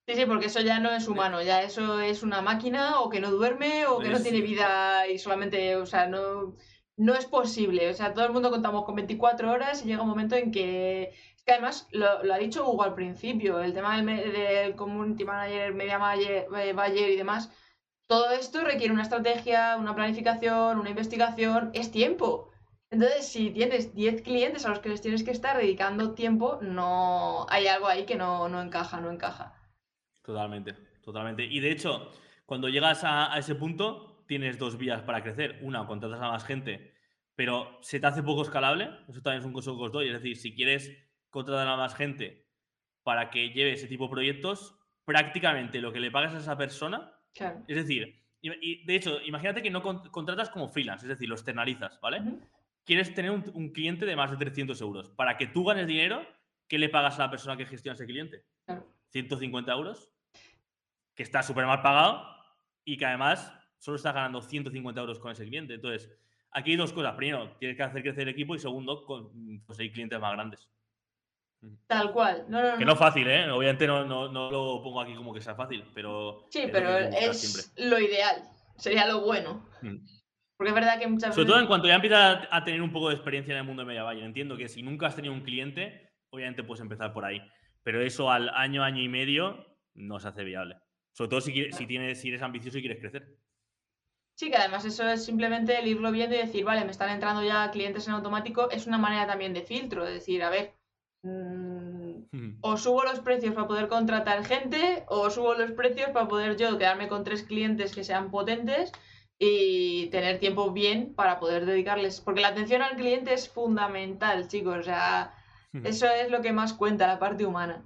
Sí, sí, porque eso ya no es humano, ya eso es una máquina o que no duerme o que no tiene vida y solamente, o sea, no, no es posible. O sea, todo el mundo contamos con 24 horas y llega un momento en que que además lo, ha dicho Hugo al principio, el tema del, community manager, media manager, eh, y demás, todo esto requiere una estrategia, una planificación, una investigación, es tiempo. Entonces, si tienes 10 clientes a los que les tienes que estar dedicando tiempo, no hay algo ahí que no, encaja, no encaja. Totalmente, totalmente. Y de hecho, cuando llegas a, a, ese punto, tienes dos vías para crecer. Una, contratas a más gente, pero se te hace poco escalable. Eso también es un consejo que os doy. Es decir, si quieres contratar a más gente para que lleve ese tipo de proyectos, prácticamente lo que le pagas a esa persona, es decir, y, de hecho, imagínate que no contratas como freelance, es decir, lo externalizas, ¿vale? Quieres tener un, cliente de más de 300 euros. Para que tú ganes dinero, ¿qué le pagas a la persona que gestiona ese cliente? 150 euros, que está súper mal pagado y que además solo está ganando 150 euros con ese cliente. Entonces, aquí hay dos cosas. Primero, tienes que hacer crecer el equipo y segundo, conseguir clientes más grandes. Tal cual. No, no, que no es fácil, ¿eh? Obviamente no, no, lo pongo aquí como que sea fácil, pero. Sí, pero es lo ideal. Sería lo bueno. Mm. Porque es verdad que muchas Sobre todo en cuanto ya empiezas a tener un poco de experiencia en el mundo de Media Valle. Entiendo que si nunca has tenido un cliente, obviamente puedes empezar por ahí. Pero eso al año, año y medio no se hace viable. Sobre todo si, si, tienes, si eres ambicioso y quieres crecer. Sí, que además eso es simplemente el irlo viendo y decir, vale, me están entrando ya clientes en automático. Es una manera también de filtro, de decir, a ver, Mm, o subo los precios para poder contratar gente, o subo los precios para poder yo quedarme con tres clientes que sean potentes y tener tiempo bien para poder dedicarles. Porque la atención al cliente es fundamental, chicos. O sea, eso es lo que más cuenta, la parte humana.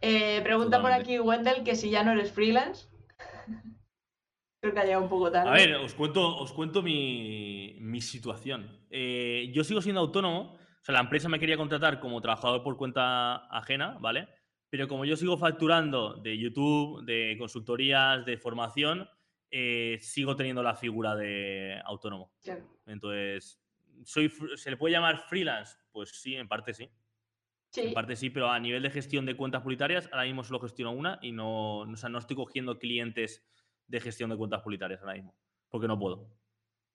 Eh, pregunta por aquí Wendell que si ya no eres freelance. Creo que ha llegado un poco tarde. A ver, os cuento, os cuento mi, situación. Eh, yo sigo siendo autónomo o sea, la empresa me quería contratar como trabajador por cuenta ajena, ¿vale? Pero como yo sigo facturando de YouTube, de consultorías, de formación, eh, sigo teniendo la figura de autónomo. Entonces, soy, ¿se le puede llamar freelance? Pues sí, en parte sí. sí. En parte sí, pero a nivel de gestión de cuentas publicitarias, ahora mismo solo gestiono una y no, o sea, no estoy cogiendo clientes de gestión de cuentas publicitarias ahora mismo, porque no puedo.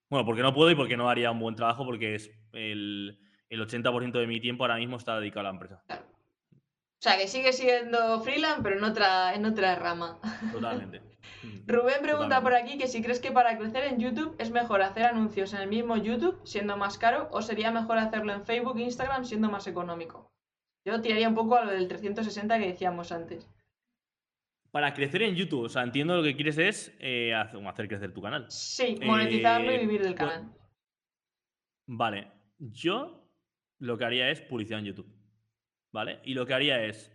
Bueno, porque no puedo y porque no haría un buen trabajo, porque es el, el 80% de mi tiempo ahora mismo está dedicado a la empresa. O sea, que sigue siendo freelance, pero en otra, en otra rama. Totalmente. Rubén pregunta por aquí que si crees que para crecer en YouTube es mejor hacer anuncios en el mismo YouTube siendo más caro o sería mejor hacerlo en Facebook e Instagram siendo más económico. Yo tiraría un poco a lo del 360 que decíamos antes. Para crecer en YouTube, o sea, entiendo lo que quieres es eh, hacer crecer tu canal. Sí, monetizarlo y eh, vivir del pues canal. Vale, yo lo que haría es publicidad en YouTube. ¿Vale? Y lo que haría es.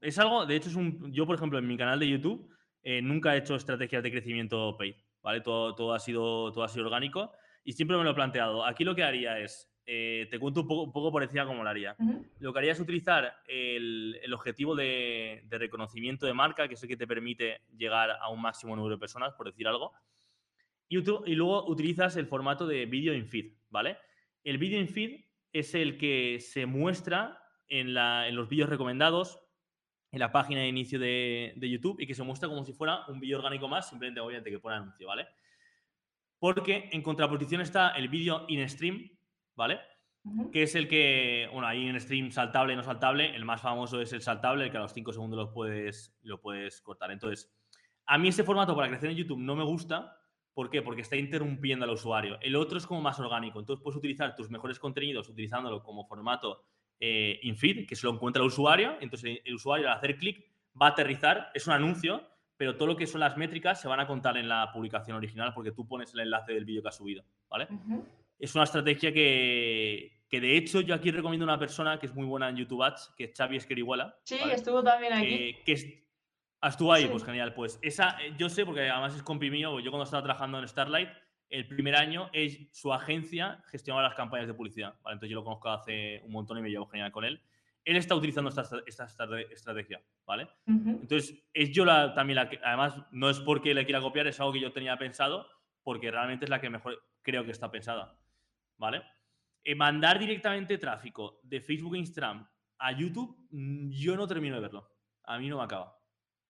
Es algo, de hecho, es un. Yo, por ejemplo, en mi canal de YouTube eh, nunca he hecho estrategias de crecimiento paid. ¿vale? Todo, todo, ha sido, todo ha sido orgánico y siempre me lo he planteado. Aquí lo que haría es, eh, te cuento un poco, un poco por encima cómo lo haría. Lo que haría es utilizar el, el objetivo de, de, reconocimiento de marca, que es el que te permite llegar a un máximo número de personas, por decir algo. Y, y luego utilizas el formato de vídeo in feed, ¿vale? El vídeo in feed es el que se muestra en, la, en los vídeos recomendados, en la página de inicio de, de, YouTube y que se muestra como si fuera un vídeo orgánico más, simplemente obviamente que pone anuncio, ¿vale? Porque en contraposición está el vídeo in stream, ¿vale? Uh -huh. Que es el que, bueno, ahí en stream saltable no saltable, el más famoso es el saltable, el que a los 5 segundos lo puedes, lo puedes cortar. Entonces, a mí este formato para crecer en YouTube no me gusta. ¿Por qué? Porque está interrumpiendo al usuario. El otro es como más orgánico. Entonces puedes utilizar tus mejores contenidos utilizándolo como formato eh, infeed, que se lo encuentra el usuario. Entonces el usuario al hacer clic va a aterrizar, es un anuncio, pero todo lo que son las métricas se van a contar en la publicación original porque tú pones el enlace del vídeo que has subido, ¿vale? Uh -huh. Es una estrategia que, que, de hecho yo aquí recomiendo a una persona que es muy buena en YouTube Ads, que es Xavi Esquerihuela. Sí, ¿vale? estuvo también aquí. Eh, que es, ah, estuvo ahí, sí. pues genial. Pues esa, eh, yo sé, porque además es compi mío, yo cuando estaba trabajando en Starlight, el primer año es su agencia gestionaba las campañas de publicidad. ¿vale? Entonces yo lo conozco hace un montón y me llevo genial con él. Él está utilizando esta, esta, esta estrategia, ¿vale? Uh -huh. Entonces, es yo la, también la que, además, no es porque le quiera copiar, es algo que yo tenía pensado, porque realmente es la que mejor creo que está pensada, ¿vale? Eh, mandar directamente tráfico de Facebook e Instagram a YouTube, mm, yo no termino de verlo. A mí no me acaba.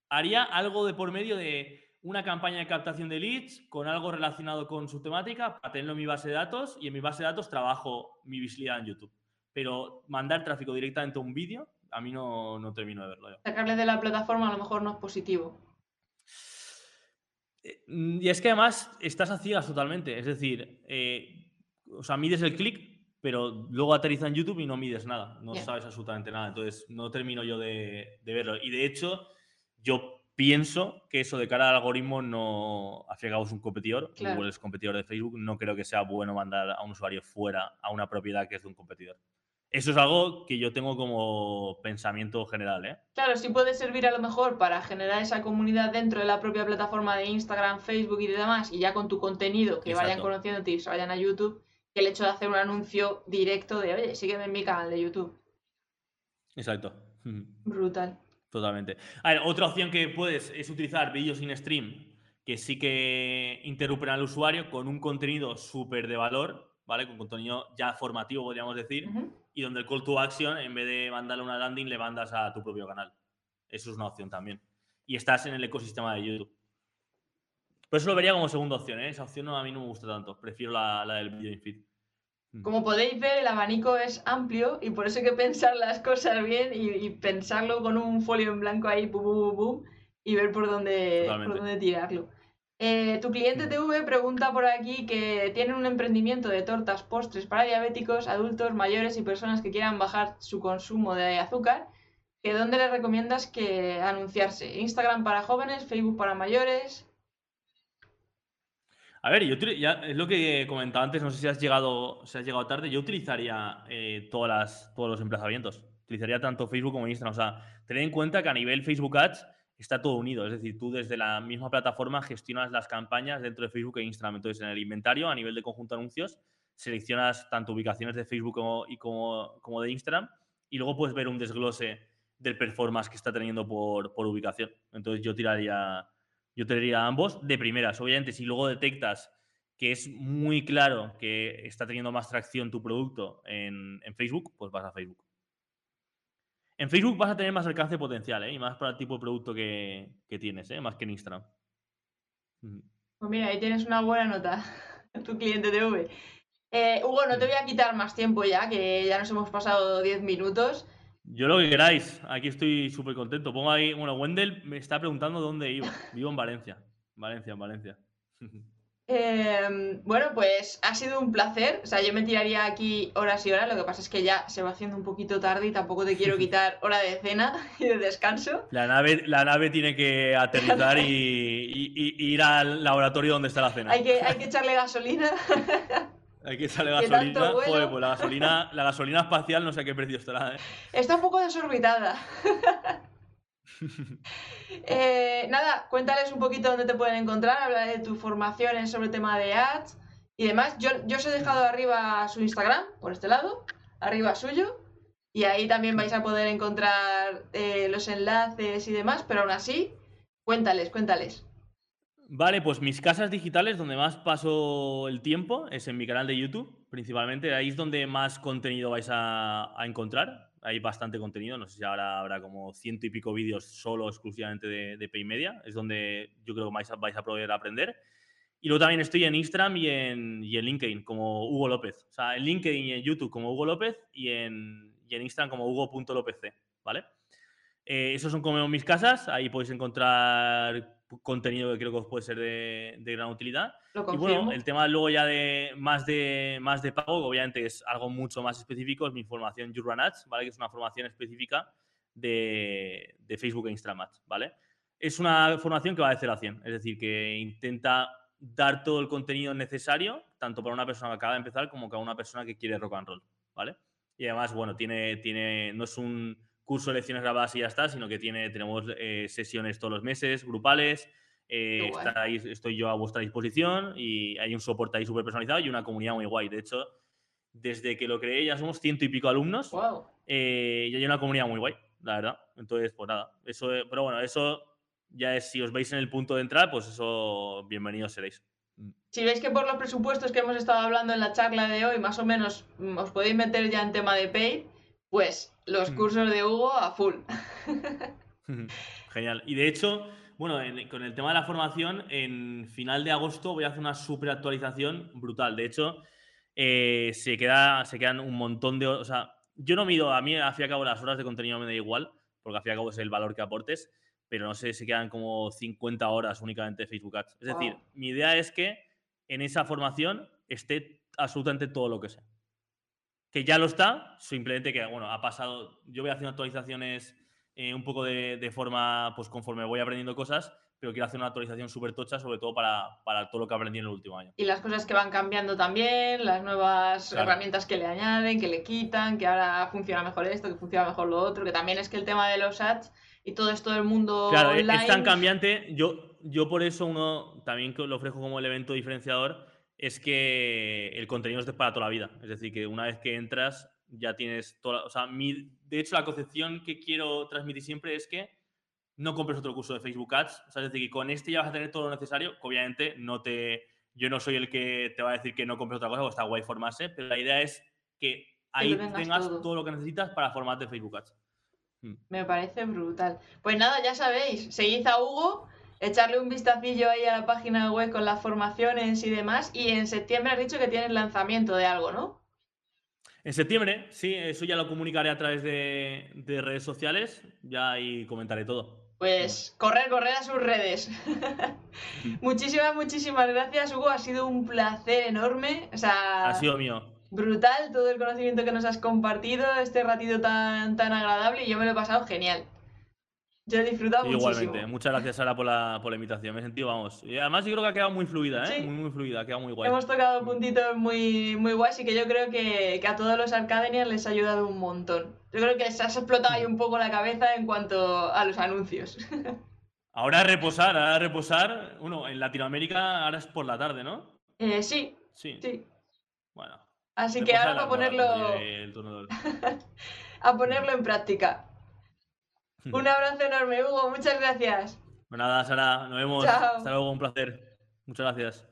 Haría algo de por medio de una campaña de captación de leads con algo relacionado con su temática para tenerlo en mi base de datos y en mi base de datos trabajo mi visibilidad en YouTube. Pero mandar tráfico directamente a un vídeo, a mí no, no termino de verlo. Yo. Sacarle de la plataforma a lo mejor no es positivo. Eh, y es que además estás a ciegas totalmente. Es decir, eh, o sea, mides el clic, pero luego aterriza en YouTube y no mides nada. No yeah. sabes absolutamente nada. Entonces, no termino yo de, de verlo. Y de hecho, yo pienso que eso de cara al algoritmo no, cabo es un competidor, claro. Google es competidor de Facebook, no creo que sea bueno mandar a un usuario fuera a una propiedad que es de un competidor. Eso es algo que yo tengo como pensamiento general, ¿eh? Claro, sí puede servir a lo mejor para generar esa comunidad dentro de la propia plataforma de Instagram, Facebook y demás, y ya con tu contenido, que Exacto. vayan conociéndote y se vayan a YouTube, que el hecho de hacer un anuncio directo de, oye, sígueme en mi canal de YouTube. Exacto. Brutal. Totalmente. A ver, otra opción que puedes es utilizar vídeos sin stream que sí que interrumpen al usuario con un contenido súper de valor, ¿vale? Con contenido ya formativo, podríamos decir, uh -huh. y donde el call to action, en vez de mandarle una landing, le mandas a tu propio canal. Eso es una opción también. Y estás en el ecosistema de YouTube. Por eso lo vería como segunda opción, ¿eh? Esa opción no, a mí no me gusta tanto. Prefiero la, la del video feed. Como podéis ver, el abanico es amplio y por eso hay que pensar las cosas bien y, y pensarlo con un folio en blanco ahí, pum, pum, pum, y ver por dónde, por dónde tirarlo. Eh, tu cliente TV pregunta por aquí que tienen un emprendimiento de tortas, postres para diabéticos, adultos, mayores y personas que quieran bajar su consumo de azúcar. Que ¿Dónde le recomiendas que anunciarse? ¿Instagram para jóvenes? ¿Facebook para mayores? A ver, yo ya es lo que comentaba antes, no sé si has llegado, si has llegado tarde, yo utilizaría eh, todas las, todos los emplazamientos. Utilizaría tanto Facebook como Instagram. O sea, tened en cuenta que a nivel Facebook Ads está todo unido. Es decir, tú desde la misma plataforma gestionas las campañas dentro de Facebook e Instagram. Entonces, en el inventario, a nivel de conjunto de anuncios, seleccionas tanto ubicaciones de Facebook como, como, como de Instagram y luego puedes ver un desglose del performance que está teniendo por, por ubicación. Entonces, yo tiraría yo te diría ambos de primeras. Obviamente, si luego detectas que es muy claro que está teniendo más tracción tu producto en, en Facebook, pues vas a Facebook. En Facebook vas a tener más alcance potencial, ¿eh? Y más para el tipo de producto que, que tienes, ¿eh? Más que en Instagram. Pues mira, ahí tienes una buena nota. tu cliente TV. Eh, Hugo, no te voy a quitar más tiempo ya, que ya nos hemos pasado 10 minutos. Yo lo que queráis, aquí estoy súper contento. Pongo ahí, bueno, Wendell me está preguntando dónde iba. Vivo en Valencia. Valencia, en Valencia. Eh, bueno, pues ha sido un placer. O sea, yo me tiraría aquí horas y horas. Lo que pasa es que ya se va haciendo un poquito tarde y tampoco te quiero quitar hora de cena y de descanso. La nave, la nave tiene que aterrizar y, y, y, ir al laboratorio donde está la cena. Hay que, hay que echarle gasolina. Que echarle gasolina. Joder, pues la gasolina, la gasolina espacial no sé a qué precio estará. ¿eh? Está un poco desorbitada. Eh, nada, cuéntales un poquito dónde te pueden encontrar, habla de tus formaciones sobre el tema de ads y demás. Yo, yo os he dejado arriba su Instagram, por este lado, arriba suyo, y ahí también vais a poder encontrar eh, los enlaces y demás, pero aún así, cuéntales, cuéntales. Vale, pues mis casas digitales, donde más paso el tiempo, es en mi canal de YouTube, principalmente. Ahí es donde más contenido vais a, encontrar. Hay bastante contenido, no sé si ahora habrá como ciento y pico vídeos solo exclusivamente de, de Paymedia. Es donde yo creo que vais a, vais a poder aprender. Y luego también estoy en Instagram y en, y en LinkedIn como Hugo López. O sea, en LinkedIn y en YouTube como Hugo López y en, y en Instagram como hugo.lopez, ¿vale? Eh, esos son como mis casas, ahí podéis encontrar contenido que creo que os puede ser de, gran utilidad. y bueno, el tema luego ya de más de más de pago, obviamente es algo mucho más específico, es mi formación You Ads, ¿vale? Que es una formación específica de, de Facebook e Instagram Ads, ¿vale? Es una formación que va de 0 a 100, es decir, que intenta dar todo el contenido necesario, tanto para una persona que acaba de empezar como para una persona que quiere rock and roll, ¿vale? Y además, bueno, tiene, tiene, no es un curso de lecciones grabadas y ya está, sino que tiene, tenemos eh, sesiones todos los meses, grupales. Eh, estoy yo a vuestra disposición y hay un soporte ahí súper personalizado y una comunidad muy guay. De hecho, desde que lo creé ya somos ciento y pico alumnos eh, y hay una comunidad muy guay, la verdad. Entonces, pues nada, eso, pero bueno, eso ya es, si os veis en el punto de entrar, pues eso, bienvenidos seréis. Si veis que por los presupuestos que hemos estado hablando en la charla de hoy, más o menos mm, os podéis meter ya en tema de pay, pues los mm. cursos de Hugo a full. Genial. Y de hecho, bueno, con el tema de la formación, en final de agosto voy a hacer una super actualización brutal. De hecho, eh, se, queda, se quedan un montón de... O sea, yo no mido, a mí al fin y al cabo las horas de contenido me da igual, porque al fin y al cabo es el valor que aportes, pero no sé, se quedan como 50 horas únicamente de Facebook Ads. Es decir, mi idea es que en esa formación esté absolutamente todo lo que sé. Que ya lo está, simplemente que, bueno, ha pasado, yo voy haciendo actualizaciones eh, un poco de, forma, pues conforme voy aprendiendo cosas, pero quiero hacer una actualización súper tocha, sobre todo para, todo lo que aprendí en el último año. Y las cosas que van cambiando también, las nuevas herramientas que le añaden, que le quitan, que ahora funciona mejor esto, que funciona mejor lo otro, que también es que el tema de los ads y todo esto del mundo claro, es tan cambiante, yo, yo por eso uno también lo ofrezco como elemento diferenciador, es que el contenido es para toda la vida. Es decir, que una vez que entras ya tienes toda... O sea, mi, de hecho la concepción que quiero transmitir siempre es que no compres otro curso de Facebook Ads. O sea, es decir, que con este ya vas a tener todo lo necesario. Obviamente no te... Yo no soy el que te va a decir que no compres otra cosa, o está guay formarse, pero la idea es que ahí tengas todo. lo que necesitas para formarte Facebook Ads. Mm. Me parece brutal. Pues nada, ya sabéis, seguid a Hugo echarle un vistacillo ahí a la página web con las formaciones y demás. Y en septiembre has dicho que tienes lanzamiento de algo, ¿no? En septiembre, sí, eso ya lo comunicaré a través de, redes sociales, ya ahí comentaré todo. Pues correr, correr a sus redes. muchísimas, muchísimas gracias, Hugo. Ha sido un placer enorme. O sea, ha sido mío. Brutal todo el conocimiento que nos has compartido, este ratito tan, tan agradable y yo me lo he pasado genial. Yo he disfrutado Igualmente. Muchas gracias, Sara, por la, por la invitación. Me he sentido, vamos. Y además, yo creo que ha quedado muy fluida, ¿eh? Muy, muy fluida, ha quedado muy guay. Hemos tocado puntitos muy, muy guays y que yo creo que, a todos los Arcadenians les ha ayudado un montón. Yo creo que les has explotado ahí un poco la cabeza en cuanto a los anuncios. Ahora a reposar, ahora a reposar. Bueno, en Latinoamérica ahora es por la tarde, ¿no? Eh, sí. Sí. Sí. Bueno. Así que ahora a ponerlo. a ponerlo en práctica. Un abrazo enorme, Hugo. Muchas gracias. Bueno, nada, Sara. Nos vemos. Hasta luego. Un placer. Muchas gracias.